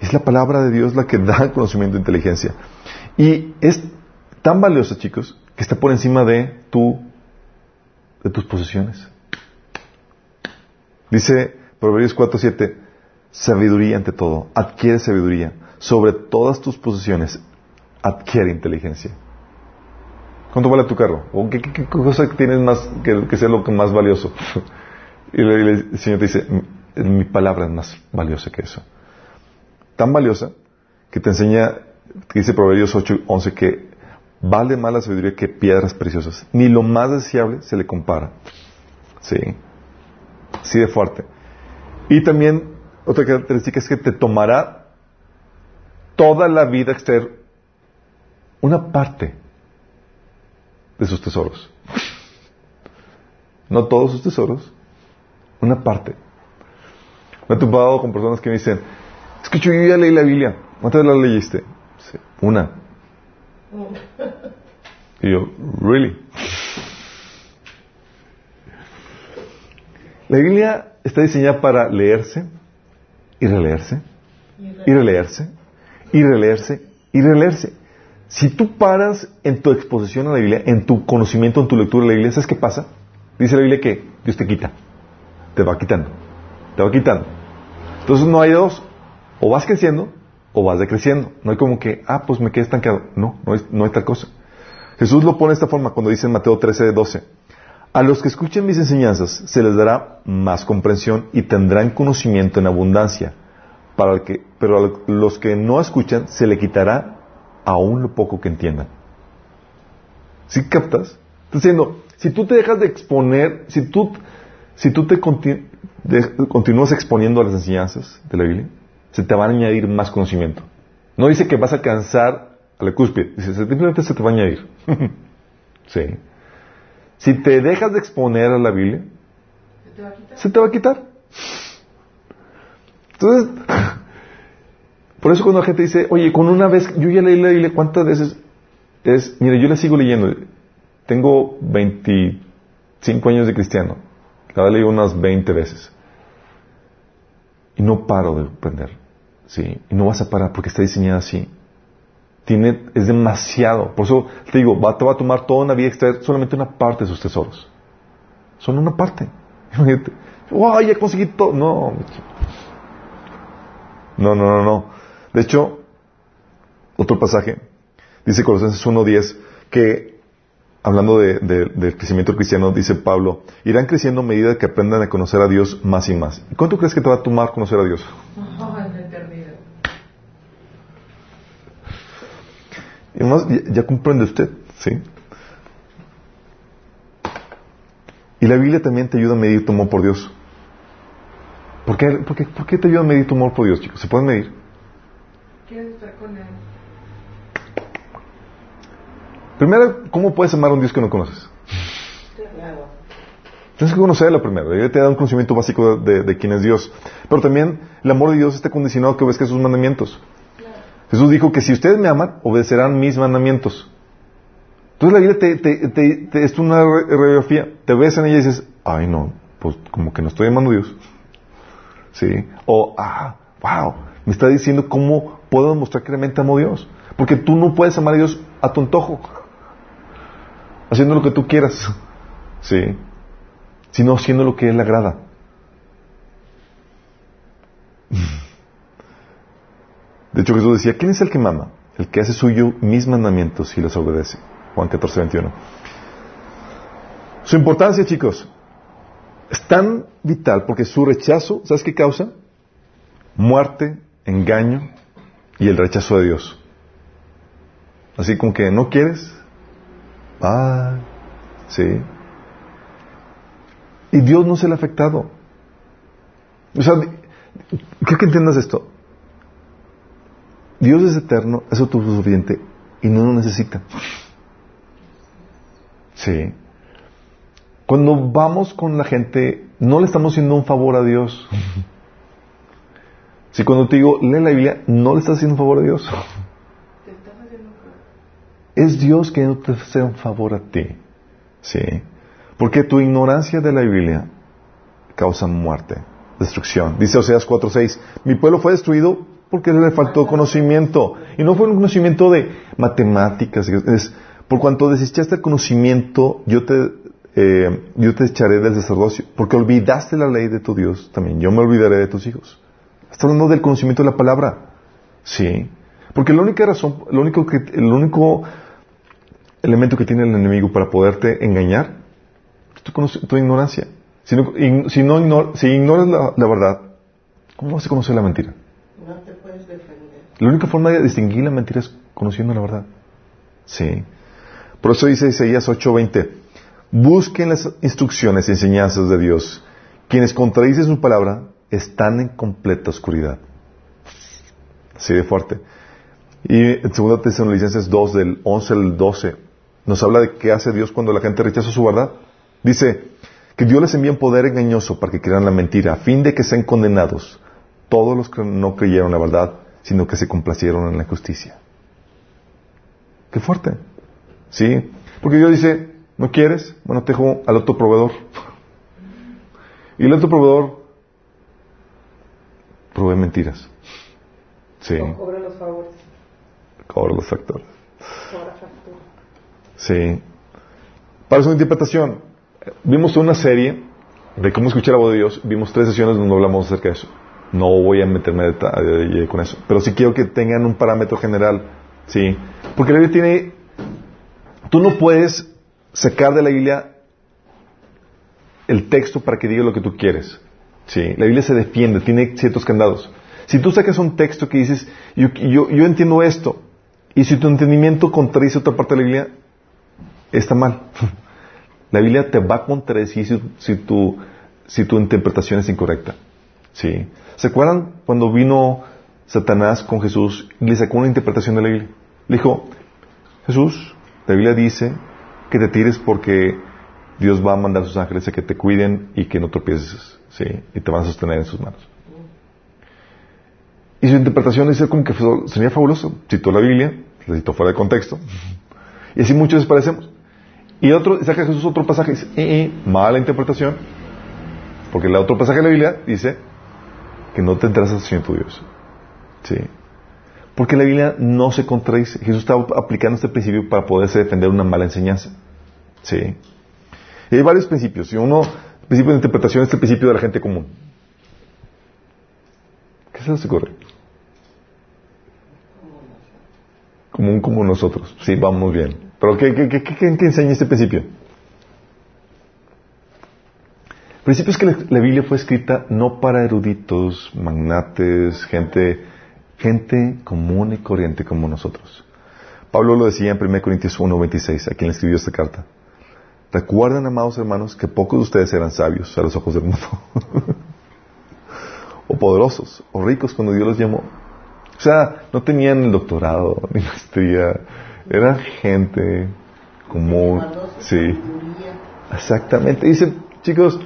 Es la palabra de Dios la que da conocimiento e inteligencia. Y es tan valiosa, chicos, que está por encima de de tus posesiones. Dice Proverbios 4:7, sabiduría ante todo, adquiere sabiduría. Sobre todas tus posesiones, adquiere inteligencia. ¿Cuánto vale tu carro? ¿O qué, cosa tienes más que, sea lo más valioso? y el Señor te dice, mi, palabra es más valiosa que eso. Tan valiosa que te enseña, dice Proverbios 8:11 que vale más la sabiduría que piedras preciosas. Ni lo más deseable se le compara. Sí. Así de fuerte. Y también otra característica es que te tomará toda la vida extraer una parte de sus tesoros. No todos sus tesoros, una parte. Me he topado con personas que me dicen, es que yo ya leí la Biblia. ¿Cuántas la leíste? Una. Y yo, ¿really? La Biblia está diseñada para leerse y releerse, y releerse, y releerse, y releerse. Si tú paras en tu exposición a la Biblia, en tu conocimiento, en tu lectura de la Biblia, ¿sabes qué pasa? Dice la Biblia que Dios te quita, te va quitando, te va quitando. Entonces no hay dos, o vas creciendo o vas decreciendo. No hay como que, ah, pues me quedé estancado. No, no hay, no hay tal cosa. Jesús lo pone de esta forma cuando dice en Mateo 13, 12. A los que escuchen mis enseñanzas se les dará más comprensión y tendrán conocimiento en abundancia. Pero a los que no escuchan se le quitará aún lo poco que entiendan. ¿Sí captas? Diciendo, si tú te dejas de exponer, si tú, si tú te continúas exponiendo a las enseñanzas de la Biblia, se te va a añadir más conocimiento. No dice que vas a alcanzar a la cúspide, dice simplemente se te va a añadir. sí. Si te dejas de exponer a la Biblia, ¿Se te va a quitar? se te va a quitar. Entonces, por eso cuando la gente dice, oye, con una vez, yo ya leí la Biblia, ¿cuántas veces? Es, mire, yo la sigo leyendo. Tengo 25 años de cristiano. La he leído unas 20 veces. Y no paro de aprender. Sí. Y no vas a parar porque está diseñada así. Tiene, es demasiado. Por eso te digo, va, te va a tomar toda una vida extraer solamente una parte de sus tesoros. Son una parte. Imagínate. ¡Wow! Ya conseguí todo. No. No, no, no, no. De hecho, otro pasaje, dice Colosenses 1.10, que hablando de, de- del crecimiento cristiano, dice Pablo, irán creciendo a medida que aprendan a conocer a Dios más y más. ¿Y cuánto crees que te va a tomar conocer a Dios en la eternidad. Y además, ya, ya comprende usted, ¿sí? Y la Biblia también te ayuda a medir tu amor por Dios. ¿Por qué, por qué- por qué te ayuda a medir tu amor por Dios, chicos? ¿Se puede medir? ¿Quieres estar con él? Primero, ¿cómo puedes amar a un Dios que no conoces? Claro. Tienes que conocerlo primero. Él te da un conocimiento básico de, de- de quién es Dios. Pero también el amor de Dios está condicionado a que obedezca sus mandamientos. Jesús dijo que si ustedes me aman, obedecerán mis mandamientos. Entonces la Biblia te, te- te- es una radiografía. Te ves en ella y dices, ay no, pues como que no estoy amando a Dios. ¿Sí? O, ah, wow, me está diciendo cómo puedo demostrar que realmente amo a Dios. Porque tú no puedes amar a Dios a tu antojo. Haciendo lo que tú quieras. ¿Sí? Sino haciendo lo que Él le agrada. De hecho, Jesús decía, ¿quién es el que mama? El que hace suyo mis mandamientos y los obedece. Juan 14, 21. Su importancia, chicos, es tan vital porque su rechazo, ¿sabes qué causa? Muerte, engaño y el rechazo de Dios. Así como que no quieres, ah, sí. Y Dios no se le ha afectado. O sea, creo que entiendas esto. Dios es eterno, es autosuficiente y no lo necesita. Sí. Cuando vamos con la gente, no le estamos haciendo un favor a Dios. Si cuando te digo, lee la Biblia, no le estás haciendo un favor a Dios. Es Dios que no te hace un favor a ti. Sí. Porque tu ignorancia de la Biblia causa muerte, destrucción. Dice Oseas 4:6, mi pueblo fue destruido porque le faltó conocimiento. Y no fue un conocimiento de matemáticas, es por cuanto desechaste el conocimiento, yo te, eh, yo te echaré del sacerdocio, porque olvidaste la ley de tu Dios también, yo me olvidaré de tus hijos. Está hablando del conocimiento de la palabra. Sí. Porque la única razón, lo único que, el único elemento que tiene el enemigo para poderte engañar es tu, ignorancia. Si no, si, no si ignoras la, la verdad, ¿cómo vas a conocer la mentira? No te puedes defender. La única forma de distinguir la mentira es conociendo la verdad. Sí. Por eso dice Isaías 8:20, busquen las instrucciones y enseñanzas de Dios. Quienes contradicen su palabra están en completa oscuridad. Así de fuerte. Y en 2 Tesalonicenses 2, del 11 al 12, nos habla de qué hace Dios cuando la gente rechaza su verdad. Dice que Dios les envía un poder engañoso para que crean la mentira, a fin de que sean condenados todos los que no creyeron la verdad, sino que se complacieron en la justicia. Qué fuerte. ¿Sí? Porque Dios dice, ¿no quieres? Bueno, te dejo al otro proveedor. Y el otro proveedor provee mentiras. Sí. O cobra los favores. Cobra los factores. Cobra factura. Sí. Para su interpretación, vimos una serie de cómo escuchar la voz de Dios. Vimos tres sesiones donde hablamos acerca de eso. No voy a meterme con eso. Pero sí quiero que tengan un parámetro general. Sí. Porque la Biblia tiene. Tú no puedes sacar de la Biblia el texto para que diga lo que tú quieres. ¿sí? La Biblia se defiende, tiene ciertos candados. Si tú sacas un texto que dices, yo, yo, yo entiendo esto, y si tu entendimiento contradice otra parte de la Biblia, está mal. La Biblia te va a contradecir si, si, si tu interpretación es incorrecta. ¿Sí? ¿Se acuerdan cuando vino Satanás con Jesús y le sacó una interpretación de la Biblia? Le dijo, Jesús, la Biblia dice que te tires porque Dios va a mandar a sus ángeles a que te cuiden y que no tropieces, ¿sí? Y te van a sostener en sus manos. Y su interpretación dice como que sería fabuloso. Citó la Biblia, la citó fuera de contexto. Y así muchos les parecemos. Y otro, saca Jesús otro pasaje y dice, eh, eh, mala interpretación. Porque el otro pasaje de la Biblia dice que no tendrás asociación tu Dios. ¿Sí? Porque la Biblia no se contradice. Jesús está aplicando este principio para poderse defender una mala enseñanza. ¿Sí? Y hay varios principios. Y uno, el principio de interpretación es el principio de la gente común. ¿Qué se les ocurre? Común como nosotros. Sí, vamos bien. Pero ¿qué, qué, qué, qué enseña este principio? El principio es que la, Biblia fue escrita no para eruditos, magnates, gente, gente común y corriente como nosotros. Pablo lo decía en 1 Corintios 1.26, a quien le escribió esta carta. Recuerden, amados hermanos, que pocos de ustedes eran sabios a los ojos del mundo. o poderosos, o ricos cuando Dios los llamó. O sea, no tenían el doctorado, ni maestría, eran gente común. Sí. Exactamente. Dicen, chicos,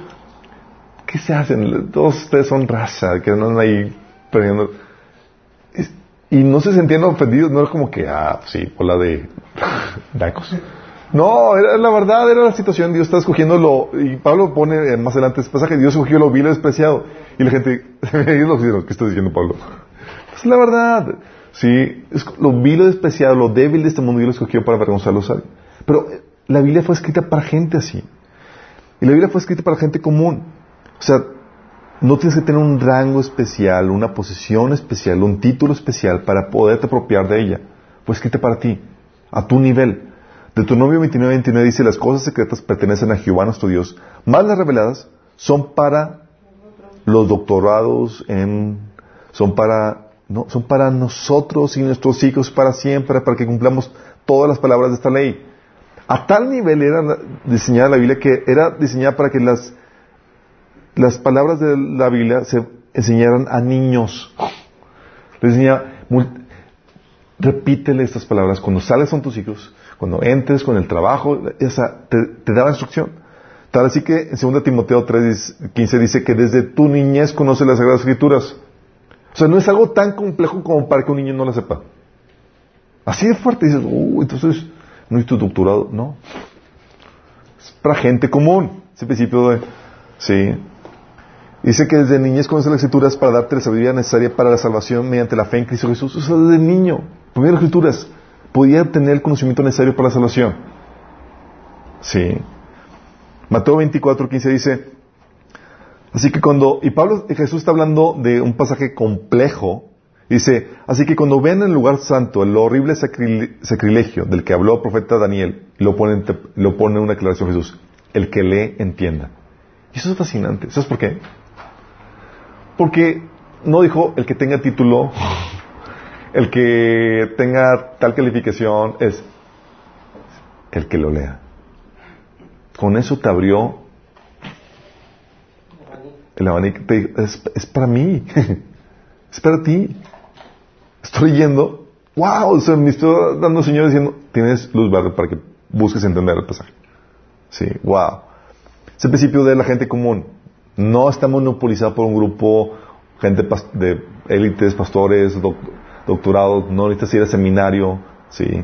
¿qué se hacen? Todos ustedes son raza, que andan ahí perdiendo. Y no se sentían ofendidos, no era como que, ah, sí, hola de dacos. No, era la verdad, era la situación. Dios está escogiendo lo. Y Pablo pone más adelante este pasaje: Dios escogió lo vil y despreciado. Y la gente, ¿qué está diciendo Pablo? Es la verdad. Sí, es lo vil y despreciado, lo débil de este mundo, Dios lo escogió para avergonzar a. Pero la Biblia fue escrita para gente así. Y la Biblia fue escrita para gente común. O sea, no tienes que tener un rango especial, una posición especial, un título especial para poderte apropiar de ella. Fue escrita para ti, a tu nivel. Deuteronomio 29, 29 dice, las cosas secretas pertenecen a Jehová nuestro Dios, más las reveladas son para los doctorados en, son para, no, son para nosotros y nuestros hijos para siempre, para que cumplamos todas las palabras de esta ley. A tal nivel era diseñada la Biblia que era diseñada para que las, las palabras de la Biblia se enseñaran a niños. Les enseñaba, repítele estas palabras cuando sales con tus hijos, cuando entres con el trabajo, esa, te, te daba instrucción. Tal así que en 2 Timoteo 3, 15 dice que desde tu niñez conoce las Sagradas Escrituras. O sea, no es algo tan complejo como para que un niño no la sepa. Así de fuerte dices, uh, entonces, no es tu doctorado. No. Es para gente común. Ese principio de, sí. Dice que desde niñez conoce las escrituras para darte la sabiduría necesaria para la salvación mediante la fe en Cristo Jesús. O sea, desde niño, primero escrituras, podía tener el conocimiento necesario para la salvación. Sí. Mateo 24, 15 dice, así que cuando, y Pablo, Jesús está hablando de un pasaje complejo, dice, así que cuando ven en el lugar santo el horrible sacrilegio del que habló el profeta Daniel, lo pone, lo pone en una declaración Jesús, el que lee entienda. Y eso es fascinante. ¿Sabes por qué? Porque no dijo el que tenga título, el que tenga tal calificación, es el que lo lea. Con eso te abrió el abanico. Es, es para mí. es para ti. Estoy yendo. ¡Wow! O me estoy dando Señor diciendo, tienes luz verde para que busques entender el pasaje. Sí, wow. Es el principio de la gente común. No está monopolizado por un grupo, gente de élites, pastores, doctorados, no necesitas ir al seminario, ¿sí?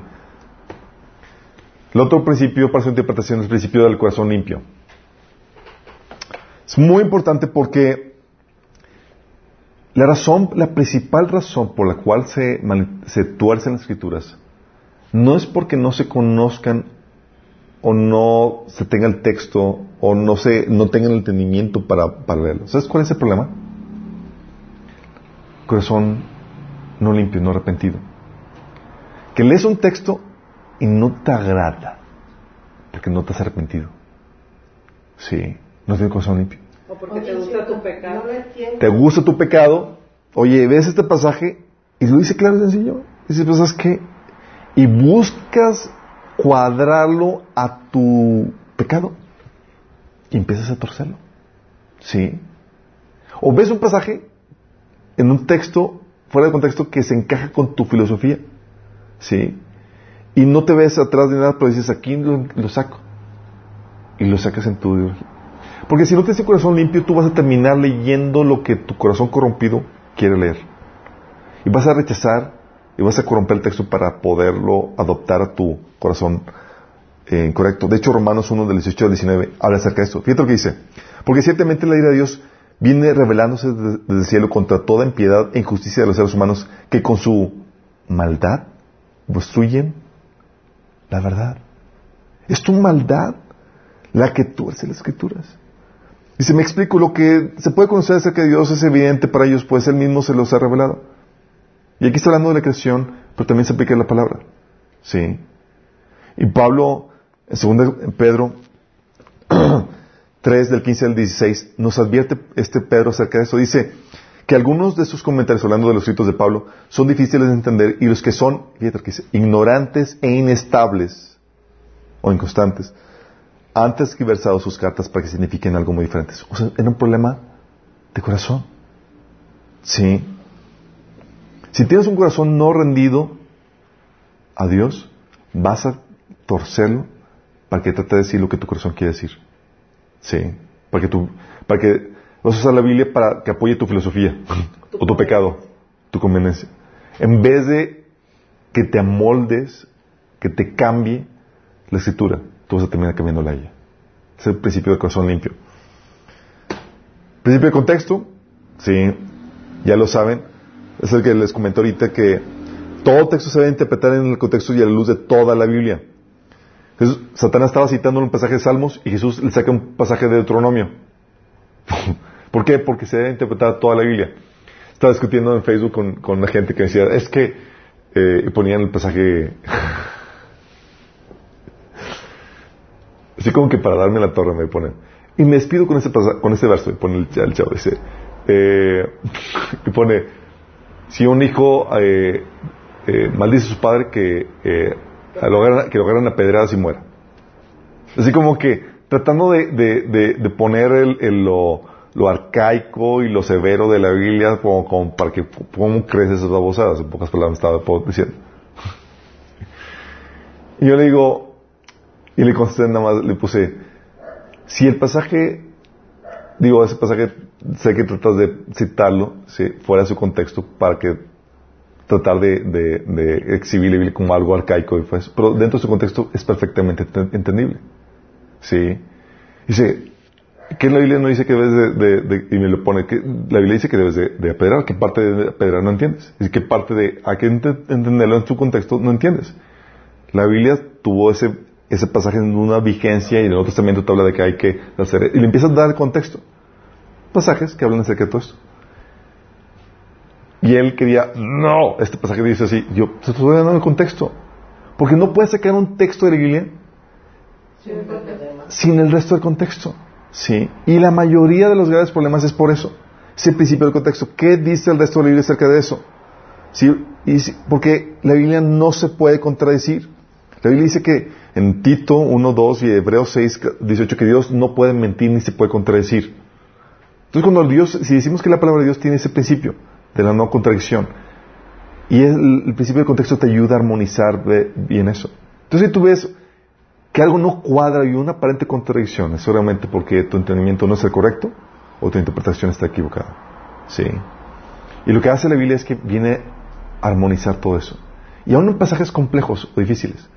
El otro principio para su interpretación es el principio del corazón limpio. Es muy importante porque la razón, la principal razón por la cual se, se tuercen las escrituras no es porque no se conozcan o no se tenga el texto o no se no tengan el entendimiento para, para leerlo. ¿Sabes cuál es el problema? Corazón no limpio, no arrepentido. Que lees un texto y no te agrada porque no te has arrepentido. Sí. no tiene corazón limpio. O porque te gusta tu pecado. No. Te gusta tu pecado, oye, ves este pasaje y lo dice claro y sencillo. Dice, pues, ¿sabes qué? Y buscas cuadrarlo a tu pecado empiezas a torcerlo. ¿Sí? O ves un pasaje en un texto, fuera de contexto, que se encaja con tu filosofía. ¿Sí? Y no te ves atrás de nada, pero dices, aquí lo, lo saco. Y lo sacas en tu ideología. Porque si no tienes el corazón limpio, tú vas a terminar leyendo lo que tu corazón corrompido quiere leer. Y vas a rechazar y vas a corromper el texto para poderlo adoptar a tu corazón eh, correcto. De hecho, Romanos 1 del 18 al 19 habla acerca de esto. Fíjate lo que dice. Porque ciertamente la ira de Dios viene revelándose desde el cielo contra toda impiedad e injusticia de los seres humanos que con su maldad obstruyen la verdad. Es tu maldad la que tuerce las escrituras. Dice, me explico, lo que se puede conocer acerca de Dios es evidente para ellos, pues Él mismo se los ha revelado. Y aquí está hablando de la creación, pero también se aplica la palabra. Sí. Y Pablo, en 2 Pedro 3, del 15 al 16, nos advierte este Pedro acerca de eso. Dice que algunos de sus comentarios, hablando de los escritos de Pablo, son difíciles de entender y los que son, fíjate ignorantes e inestables o inconstantes, han tergiversado sus cartas para que signifiquen algo muy diferente. O sea, era un problema de corazón. Sí. Si tienes un corazón no rendido a Dios, vas a torcerlo para que trate de decir lo que tu corazón quiere decir. Sí. Para que tú, para que vas a usar la Biblia para que apoye tu filosofía o tu pecado, tu conveniencia. En vez de que te amoldes, que te cambie la escritura, tú vas a terminar cambiándola a ella. Es el principio del corazón limpio. Principio de contexto, sí, ya lo saben. Es el que les comenté ahorita que todo texto se debe interpretar en el contexto y a la luz de toda la Biblia. Jesús- Satanás estaba citando un pasaje de Salmos y Jesús le saca un pasaje de Deuteronomio. ¿Por qué? Porque se debe interpretar toda la Biblia. Estaba discutiendo en Facebook con, con gente que decía, es que eh, ponían el pasaje así como que para darme la torre me ponen. Y me despido con ese, con ese verso, y pone el, chavo, dice, eh, y pone, si un hijo eh, eh, maldice a su padre que, que lo agarran a pedradas y muera. Así como que tratando de, de, de, de poner el, lo, lo arcaico y lo severo de la Biblia como, como para que cómo crees esas babosadas, en pocas palabras estaba diciendo. Y yo le digo, y le contesté nada más, le puse, si el pasaje, digo, ese pasaje, sé que tratas de citarlo, sí, fuera de su contexto, para que tratar de, de, exhibir como algo arcaico, eso. pero dentro de su contexto es perfectamente ent- entendible. Sí. Dice, que la Biblia no dice que debes de, de- y me lo pone, que la Biblia dice que debes de, apedrear, ¿qué parte de apedrear no entiendes? Y qué parte de, que ent- entenderlo en su contexto, no entiendes. La Biblia tuvo ese, ese pasaje en una vigencia y en el Nuevo Testamento te habla de que hay que hacer, y le empiezas a dar contexto. Pasajes que hablan acerca de todo esto. Y él quería, no, este pasaje dice así, yo te estoy dando el contexto. Porque no puedes sacar un texto de la Biblia sin el resto del contexto. Sí. Y la mayoría de los graves problemas es por eso. Es el principio del contexto. ¿Qué dice el resto de la Biblia acerca de eso? Sí. Y porque la Biblia no se puede contradecir. La Biblia dice que en Tito 1, 2 y Hebreos 6, 18 que Dios no puede mentir ni se puede contradecir. Entonces cuando Dios, si decimos que la palabra de Dios tiene ese principio de la no contradicción, y el, principio del contexto te ayuda a armonizar bien eso. Entonces si tú ves que algo no cuadra y una aparente contradicción, es seguramente porque tu entendimiento no es el correcto o tu interpretación está equivocada. Sí. Y lo que hace la Biblia es que viene a armonizar todo eso. Y aún en pasajes complejos o difíciles.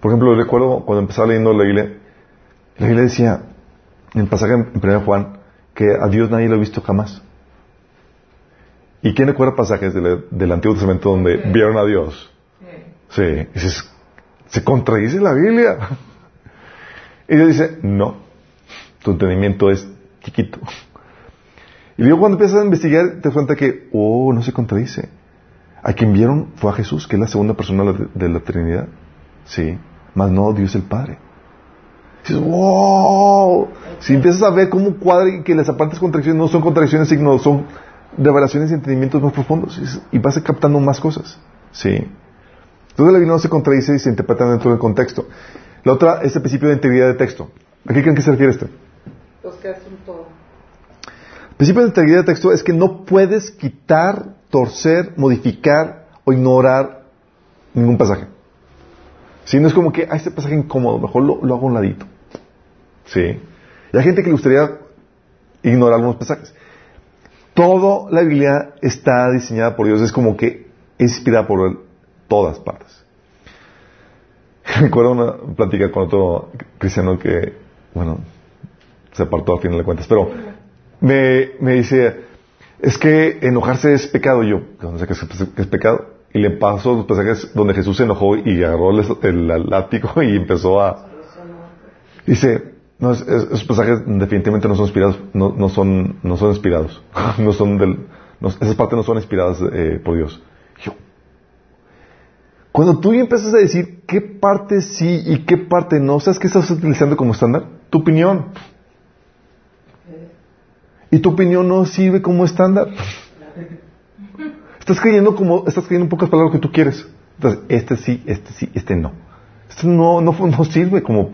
Por ejemplo, recuerdo cuando empezaba leyendo la Biblia, la Biblia decía, en el pasaje en 1 Juan, que a Dios nadie lo ha visto jamás. ¿Y quién recuerda pasajes del, del Antiguo Testamento donde vieron a Dios? Sí. Y dices, se contradice la Biblia. Y Dios dice, no, tu entendimiento es chiquito. Y luego cuando empiezas a investigar, te das cuenta que, oh, no se contradice. A quien vieron fue a Jesús, que es la segunda persona de, la Trinidad. Sí, más no Dios el Padre. Dices, wow. Si empiezas a ver cómo cuadra y que las aparentes contradicciones no son contradicciones signos, son revelaciones y entendimientos más profundos. Y vas captando más cosas. Sí. Entonces la Biblia no se contradice y se interpreta dentro del contexto. La otra es el principio de integridad de texto. ¿A qué creen que se refiere este? Los que hacen todo. El principio de integridad de texto es que no puedes quitar, torcer, modificar o ignorar ningún pasaje. Si no es como que, ah, este pasaje incómodo, mejor lo, lo hago a un ladito. Sí. Y hay gente que le gustaría ignorar algunos pasajes. Toda la Biblia está diseñada por Dios, es como que es inspirada por todas partes. Recuerdo una plática con otro cristiano que, bueno, se apartó a final de cuentas, pero me, me dice, es que enojarse es pecado. Y yo, no sé qué es, pecado. Y le paso los pasajes donde Jesús se enojó y agarró el, el látigo y empezó a... Dice, no, es- es- esos pasajes definitivamente no son inspirados, no, no son, no son inspirados, no son del, no- esas partes no son inspiradas eh, por Dios. Cuando tú empiezas a decir qué parte sí y qué parte no, ¿sabes qué estás utilizando como estándar? Tu opinión. Y tu opinión no sirve como estándar. Estás creyendo como, estás creyendo en pocas palabras que tú quieres. Entonces, este sí, este sí, este no. Este no, no, no sirve como,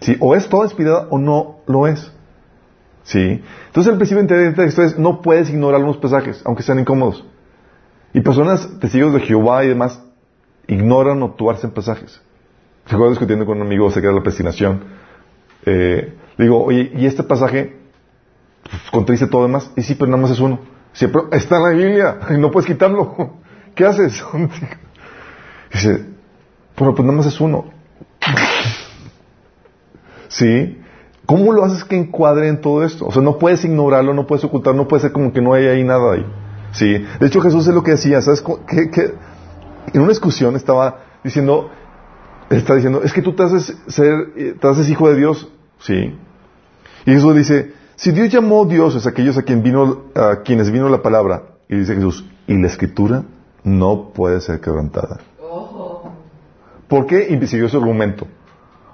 sí, o es toda inspirada o no lo es. ¿Sí? Entonces el principio de texto es, no puedes ignorar algunos pasajes, aunque sean incómodos. Y personas, testigos de Jehová y demás, ignoran o tuercen pasajes. Recuerdo discutiendo con un amigo acerca la predestinación. Eh, le digo, oye, ¿y este pasaje pues, contradice todo demás? Y sí, pero nada más es uno. Pero está en la Biblia y no puedes quitarlo. ¿Qué haces? Dice, pero pues nada más es uno. ¿Sí? ¿Cómo lo haces que encuadre en todo esto? O sea, no puedes ignorarlo, no puedes ocultarlo, no puede ser como que no hay ahí nada ahí. ¿Sí? De hecho, Jesús es lo que decía, ¿sabes? qué- qué? En una discusión estaba diciendo, está diciendo, es que tú te haces ser, eh, te haces hijo de Dios. Sí. Y Jesús dice, si Dios llamó dioses a aquellos a, quien vino, a quienes vino la palabra, y dice Jesús, y la escritura no puede ser quebrantada. ¿Por qué? Y siguió su argumento.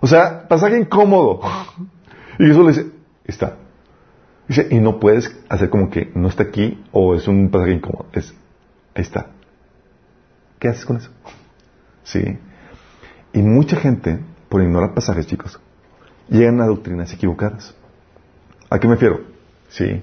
O sea, pasaje incómodo. Y Jesús le dice, está. Dice, y no puedes hacer como que no está aquí o es un pasaje incómodo. Es, ahí está. ¿Qué haces con eso? Sí. Y mucha gente, por ignorar pasajes, chicos, llegan a doctrinas equivocadas. ¿A qué me refiero? Sí.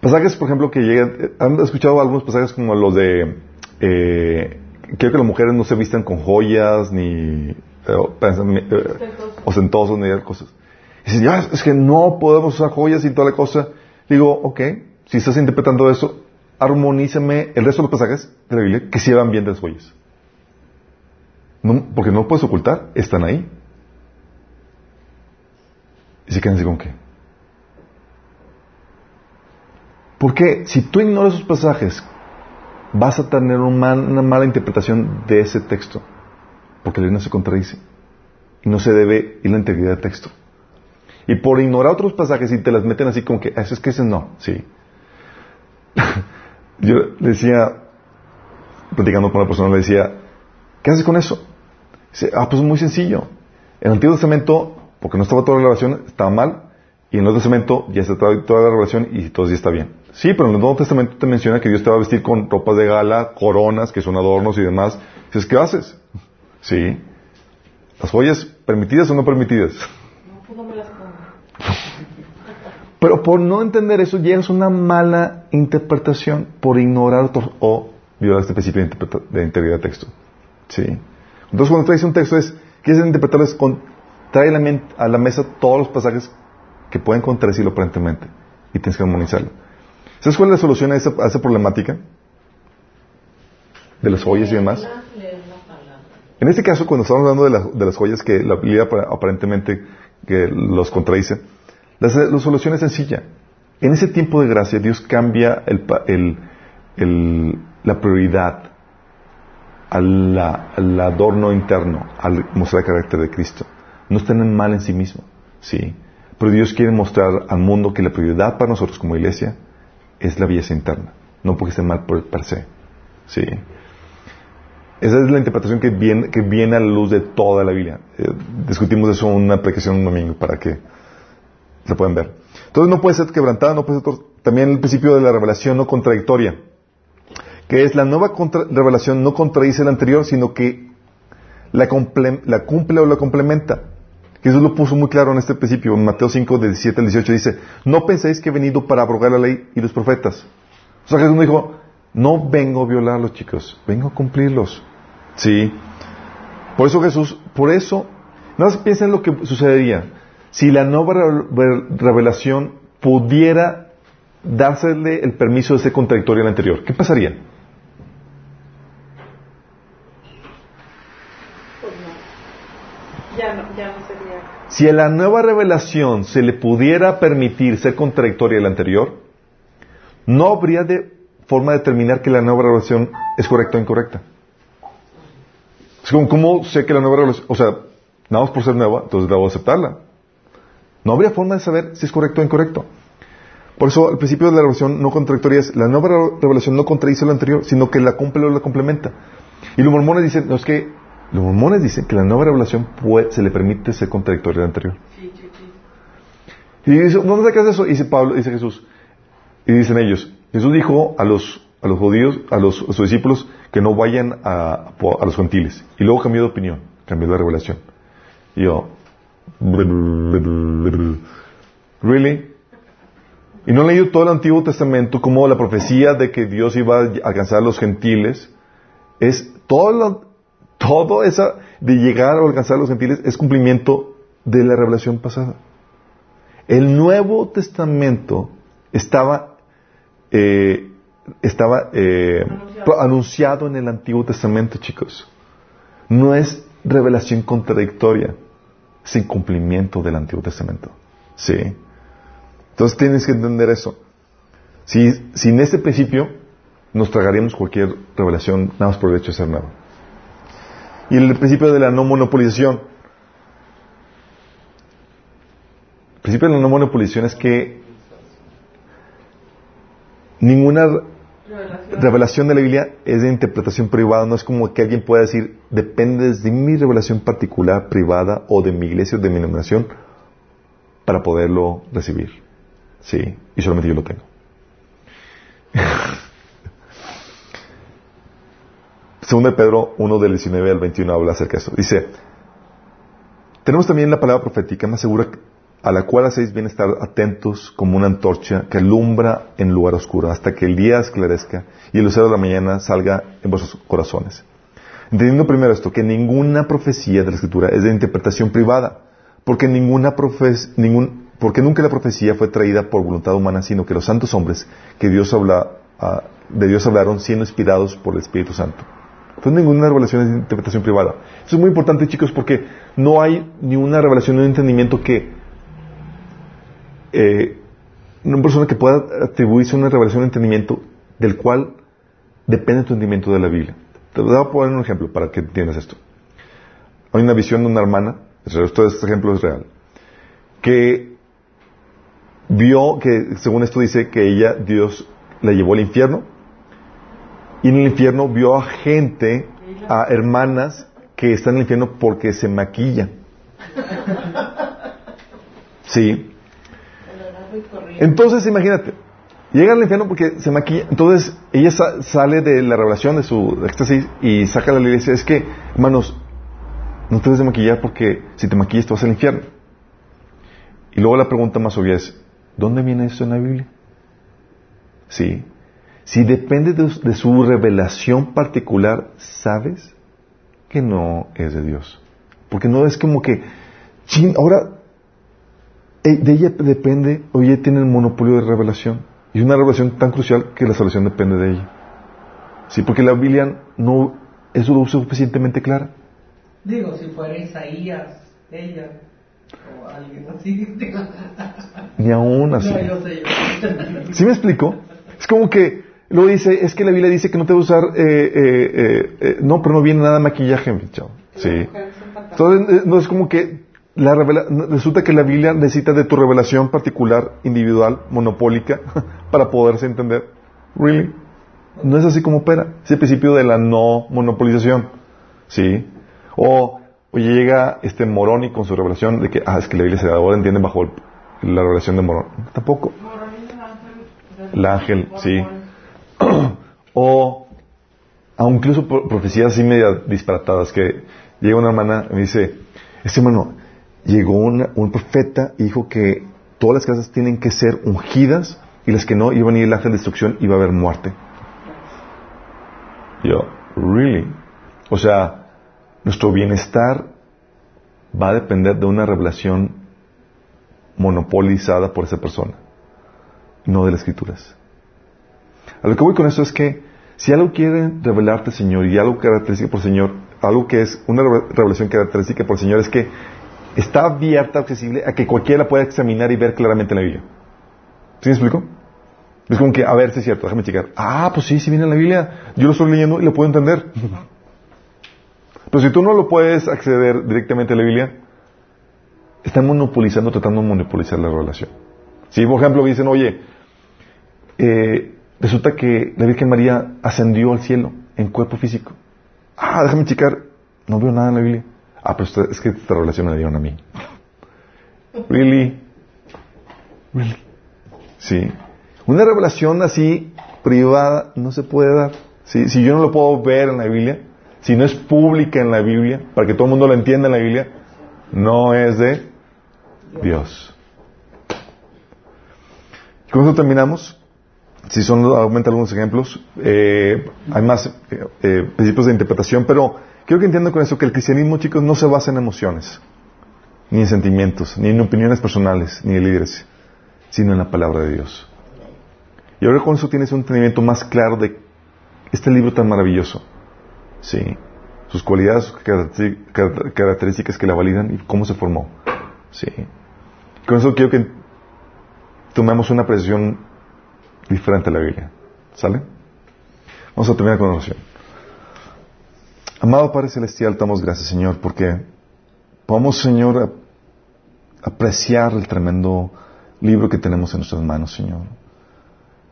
Pasajes, por ejemplo, que llegan... eh, ¿Han escuchado algunos pasajes como los de... Eh, quiero que las mujeres no se vistan con joyas, ni... eh, pensan- eh, ostentosos, ni cosas. Y dicen, ya, es que no podemos usar joyas y toda la cosa. Digo, ok, si estás interpretando eso, armonízame el resto de los pasajes de la Biblia que sí van bien de las joyas. No, porque no puedes ocultar, están ahí. Y se quedan así con qué. Porque si tú ignoras esos pasajes, vas a tener una mala interpretación de ese texto. Porque la Biblia no se contradice. Y no se debe ir la integridad del texto. Y por ignorar otros pasajes y te las meten así como que, "Ah, eso es que ese no, sí. Yo le decía, platicando con una persona, le decía, ¿qué haces con eso? Dice, ah, pues muy sencillo. En el Antiguo Testamento, porque no estaba toda la revelación, estaba mal. Y en el Nuevo Testamento ya está toda, toda la revelación y todo ya está bien. Sí, pero en el Nuevo Testamento te menciona que Dios te va a vestir con ropas de gala, coronas, que son adornos y demás. Dices, ¿qué haces? Sí. ¿Las joyas permitidas o no permitidas? No, pues no me las pongo. Pero por no entender eso, llegas a una mala interpretación por ignorar otro- o violar este principio de, integridad de texto. ¿Sí? Entonces, cuando traes un texto, es, quieres interpretarlo, es con, trae a la, men- a la mesa todos los pasajes que pueden contradecirlo aparentemente y tienes que armonizarlo. ¿Sabes cuál es la solución a esa, a esa problemática? De las joyas y demás. En este caso, cuando estamos hablando de, la- de las joyas que la Biblia apa- aparentemente que los contradice, la, solución es sencilla. En ese tiempo de gracia, Dios cambia el, el- el- la prioridad al adorno interno, al mostrar el carácter de Cristo. No está en mal en sí mismo, sí. Pero Dios quiere mostrar al mundo que la prioridad para nosotros como iglesia es la belleza interna, no porque esté mal por per se, sí. Esa es la interpretación que viene, que viene a la luz de toda la Biblia. Eh, discutimos eso en una aplicación un domingo para que lo puedan ver. Entonces no puede ser quebrantada, no puede ser también el principio de la revelación no contradictoria, que es la nueva revelación no contradice la anterior, sino que la, la cumple o la complementa. Jesús lo puso muy claro en este principio, en Mateo 5, de 17 al 18, dice, no penséis que he venido para abrogar la ley y los profetas. O sea, Jesús dijo, no vengo a violarlos, chicos, vengo a cumplirlos. Sí. Por eso Jesús, por eso, no más piensen en lo que sucedería. Si la nueva revelación pudiera dársele el permiso de ser contradictoria al anterior, ¿qué pasaría? Pues no. Ya no, ya no sería. Si a la nueva revelación se le pudiera permitir ser contradictoria al anterior, no habría de forma de determinar que la nueva revelación es correcta o incorrecta. Es como, ¿cómo sé que la nueva revelación, o sea, nada más por ser nueva, entonces debo aceptarla? No habría forma de saber si es correcto o incorrecto. Por eso, el principio de la revelación no contradictoria es, la nueva revelación no contradice la anterior, sino que la cumple o la complementa. Y los mormones dicen, no es que, los mormones dicen que la nueva revelación puede, se le permite ser contradictoria a la anterior. Sí, sí, sí. Y dice, ¿dónde sacas eso? Y dice Pablo, dice Jesús. Y dicen ellos, Jesús dijo a los, a los judíos, a, los, sus discípulos, que no vayan a, a los gentiles. Y luego cambió de opinión, cambió de revelación. Y yo, ¿really? Y no han leído todo el Antiguo Testamento como la profecía de que Dios iba a alcanzar a los gentiles. Es todo, todo esa de llegar a alcanzar a los gentiles es cumplimiento de la revelación pasada. El Nuevo Testamento estaba, eh, estaba eh, Anunciado. anunciado en el Antiguo Testamento, chicos. No es revelación contradictoria, es incumplimiento del Antiguo Testamento. Sí. Entonces tienes que entender eso. Si, sin este principio, nos tragaríamos cualquier revelación nada más por el hecho de ser nueva. Y el principio de la no monopolización. El principio de la no monopolización es que ninguna Revelación. de la Biblia es de interpretación privada, no es como que alguien pueda decir, depende de mi revelación particular, privada, o de mi iglesia o de mi denominación, para poderlo recibir. Sí, y solamente yo lo tengo. Segunda de Pedro 1 del 19 al 21 habla acerca de esto. Dice, tenemos también la palabra profética más segura a la cual hacéis bien estar atentos como una antorcha que alumbra en lugar oscuro hasta que el día esclarezca y el lucero de la mañana salga en vuestros corazones. Entendiendo primero esto, que ninguna profecía de la Escritura es de interpretación privada, porque ninguna profes, ningún, porque nunca la profecía fue traída por voluntad humana, sino que los santos hombres que Dios habla, ah, de Dios hablaron siendo inspirados por el Espíritu Santo. Entonces ninguna revelación es de interpretación privada. Eso es muy importante, chicos, porque no hay ni una revelación ni un entendimiento que eh, una persona que pueda atribuirse una revelación de entendimiento del cual depende tu entendimiento de la Biblia. Te voy a poner un ejemplo para que entiendas esto. Hay una visión de una hermana, esto, este ejemplo es real, que vio que, según esto dice, que ella, Dios, la llevó al infierno, y en el infierno vio a gente, a hermanas que están en el infierno porque se maquillan. Sí. Entonces, imagínate, llega al infierno porque se maquilla. Entonces, ella sa- sale de la revelación de su éxtasis y saca la ley y dice: Es que, hermanos, no te debes de maquillar porque si te maquillas te vas al infierno. Y luego la pregunta más obvia es: ¿dónde viene esto en la Biblia? Sí. Si depende de, de su revelación particular, ¿sabes que no es de Dios? Porque no es como que, ahora de ella depende, o ella tiene el monopolio de revelación. Y una revelación tan crucial que la salvación depende de ella. Sí, porque la Biblia no es lo suficientemente clara. Digo, si fuera Isaías, ella, o alguien así. Ni aún así. No, yo sé, yo ¿Sí me explico? Es como que luego dice, es que la Biblia dice que no te usar, eh, eh, eh, eh, no, pero no viene nada de maquillaje, mi chavo. Sí. Entonces, eh, no es como que la revela- resulta que la Biblia necesita de tu revelación particular, individual, monopólica, para poderse entender. ¿Really? No es así como opera. Es el principio de la no monopolización. ¿Sí? O, llega este Moroni con su revelación de que, ah, es que la Biblia ahora entiende bajo la revelación de Moroni. Tampoco. El ángel, sí. o, o incluso profecías así media disparatadas que llega una hermana y me dice, este hermano, llegó un profeta y dijo que todas las casas tienen que ser ungidas y las que no iban a ir el ángel de destrucción iba a haber muerte. Yo, really? O sea, nuestro bienestar va a depender de una revelación monopolizada por esa persona, no de las escrituras. A lo que voy con esto es que si algo quiere revelarte, Señor, y algo característico por Señor, algo que es una revelación característica por Señor, es que está abierta, accesible a que cualquiera pueda examinar y ver claramente en la Biblia. ¿Sí me explico? Es como que, a ver si es cierto, déjame checar. Ah, pues sí, sí viene en la Biblia. Yo lo estoy leyendo y lo puedo entender. Pero si tú no lo puedes acceder directamente a la Biblia, están monopolizando, tratando de monopolizar la relación. Si, por ejemplo, dicen, oye, eh, resulta que la Virgen María ascendió al cielo en cuerpo físico. Ah, déjame checar. No veo nada en la Biblia. Ah, pero es que esta revelación me la dieron a mí. Really? Really? Sí. Una revelación así privada no se puede dar. Si yo no lo puedo ver en la Biblia, si no es pública en la Biblia, para que todo el mundo lo entienda en la Biblia, no es de Dios. ¿Con eso terminamos? Si son aumenta algunos ejemplos, eh, hay más eh, eh, principios de interpretación, pero quiero que entiendan con eso que el cristianismo, chicos, no se basa en emociones, ni en sentimientos, ni en opiniones personales, ni de líderes, sino en la palabra de Dios. Y ahora con eso tienes un entendimiento más claro de este libro tan maravilloso. Sí. Sus cualidades, sus características que la validan y cómo se formó. Sí. Con eso quiero que tomemos una apreciación diferente a la Biblia. ¿Sale? Vamos a terminar con la oración. Amado Padre Celestial, damos gracias, Señor, porque podemos, Señor, apreciar el tremendo libro que tenemos en nuestras manos, Señor.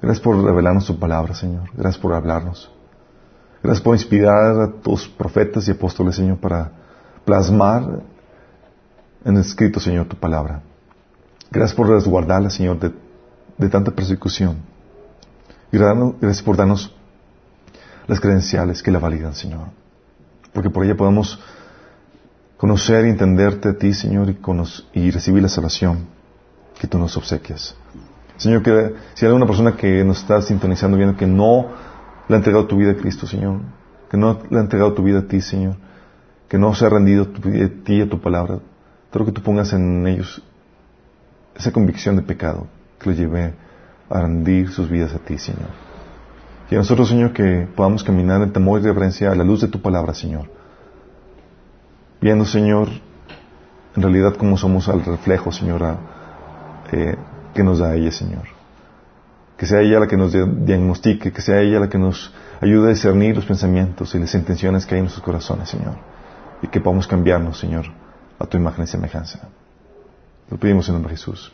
Gracias por revelarnos tu palabra, Señor. Gracias por hablarnos. Gracias por inspirar a tus profetas y apóstoles, Señor, para plasmar en escrito, Señor, tu palabra. Gracias por resguardarla, Señor, de, tanta persecución. Gracias por darnos las credenciales que la validan, Señor. Porque por ella podemos conocer y entenderte a ti, Señor, y, y recibir la salvación que tú nos obsequias. Señor, que si hay alguna persona que nos está sintonizando viendo que no le ha entregado tu vida a Cristo, Señor, que no le ha entregado tu vida a ti, Señor, que no se ha rendido a ti y a tu palabra, creo que tú pongas en ellos esa convicción de pecado que los lleve a rendir sus vidas a ti, Señor. Y a nosotros, Señor, que podamos caminar en temor y reverencia a la luz de tu palabra, Señor. Viendo, Señor, en realidad cómo somos al reflejo, Señor, eh, que nos da ella, Señor. Que sea ella la que nos diagnostique, que sea ella la que nos ayude a discernir los pensamientos y las intenciones que hay en nuestros corazones, Señor. Y que podamos cambiarnos, Señor, a tu imagen y semejanza. Lo pedimos en nombre de Jesús.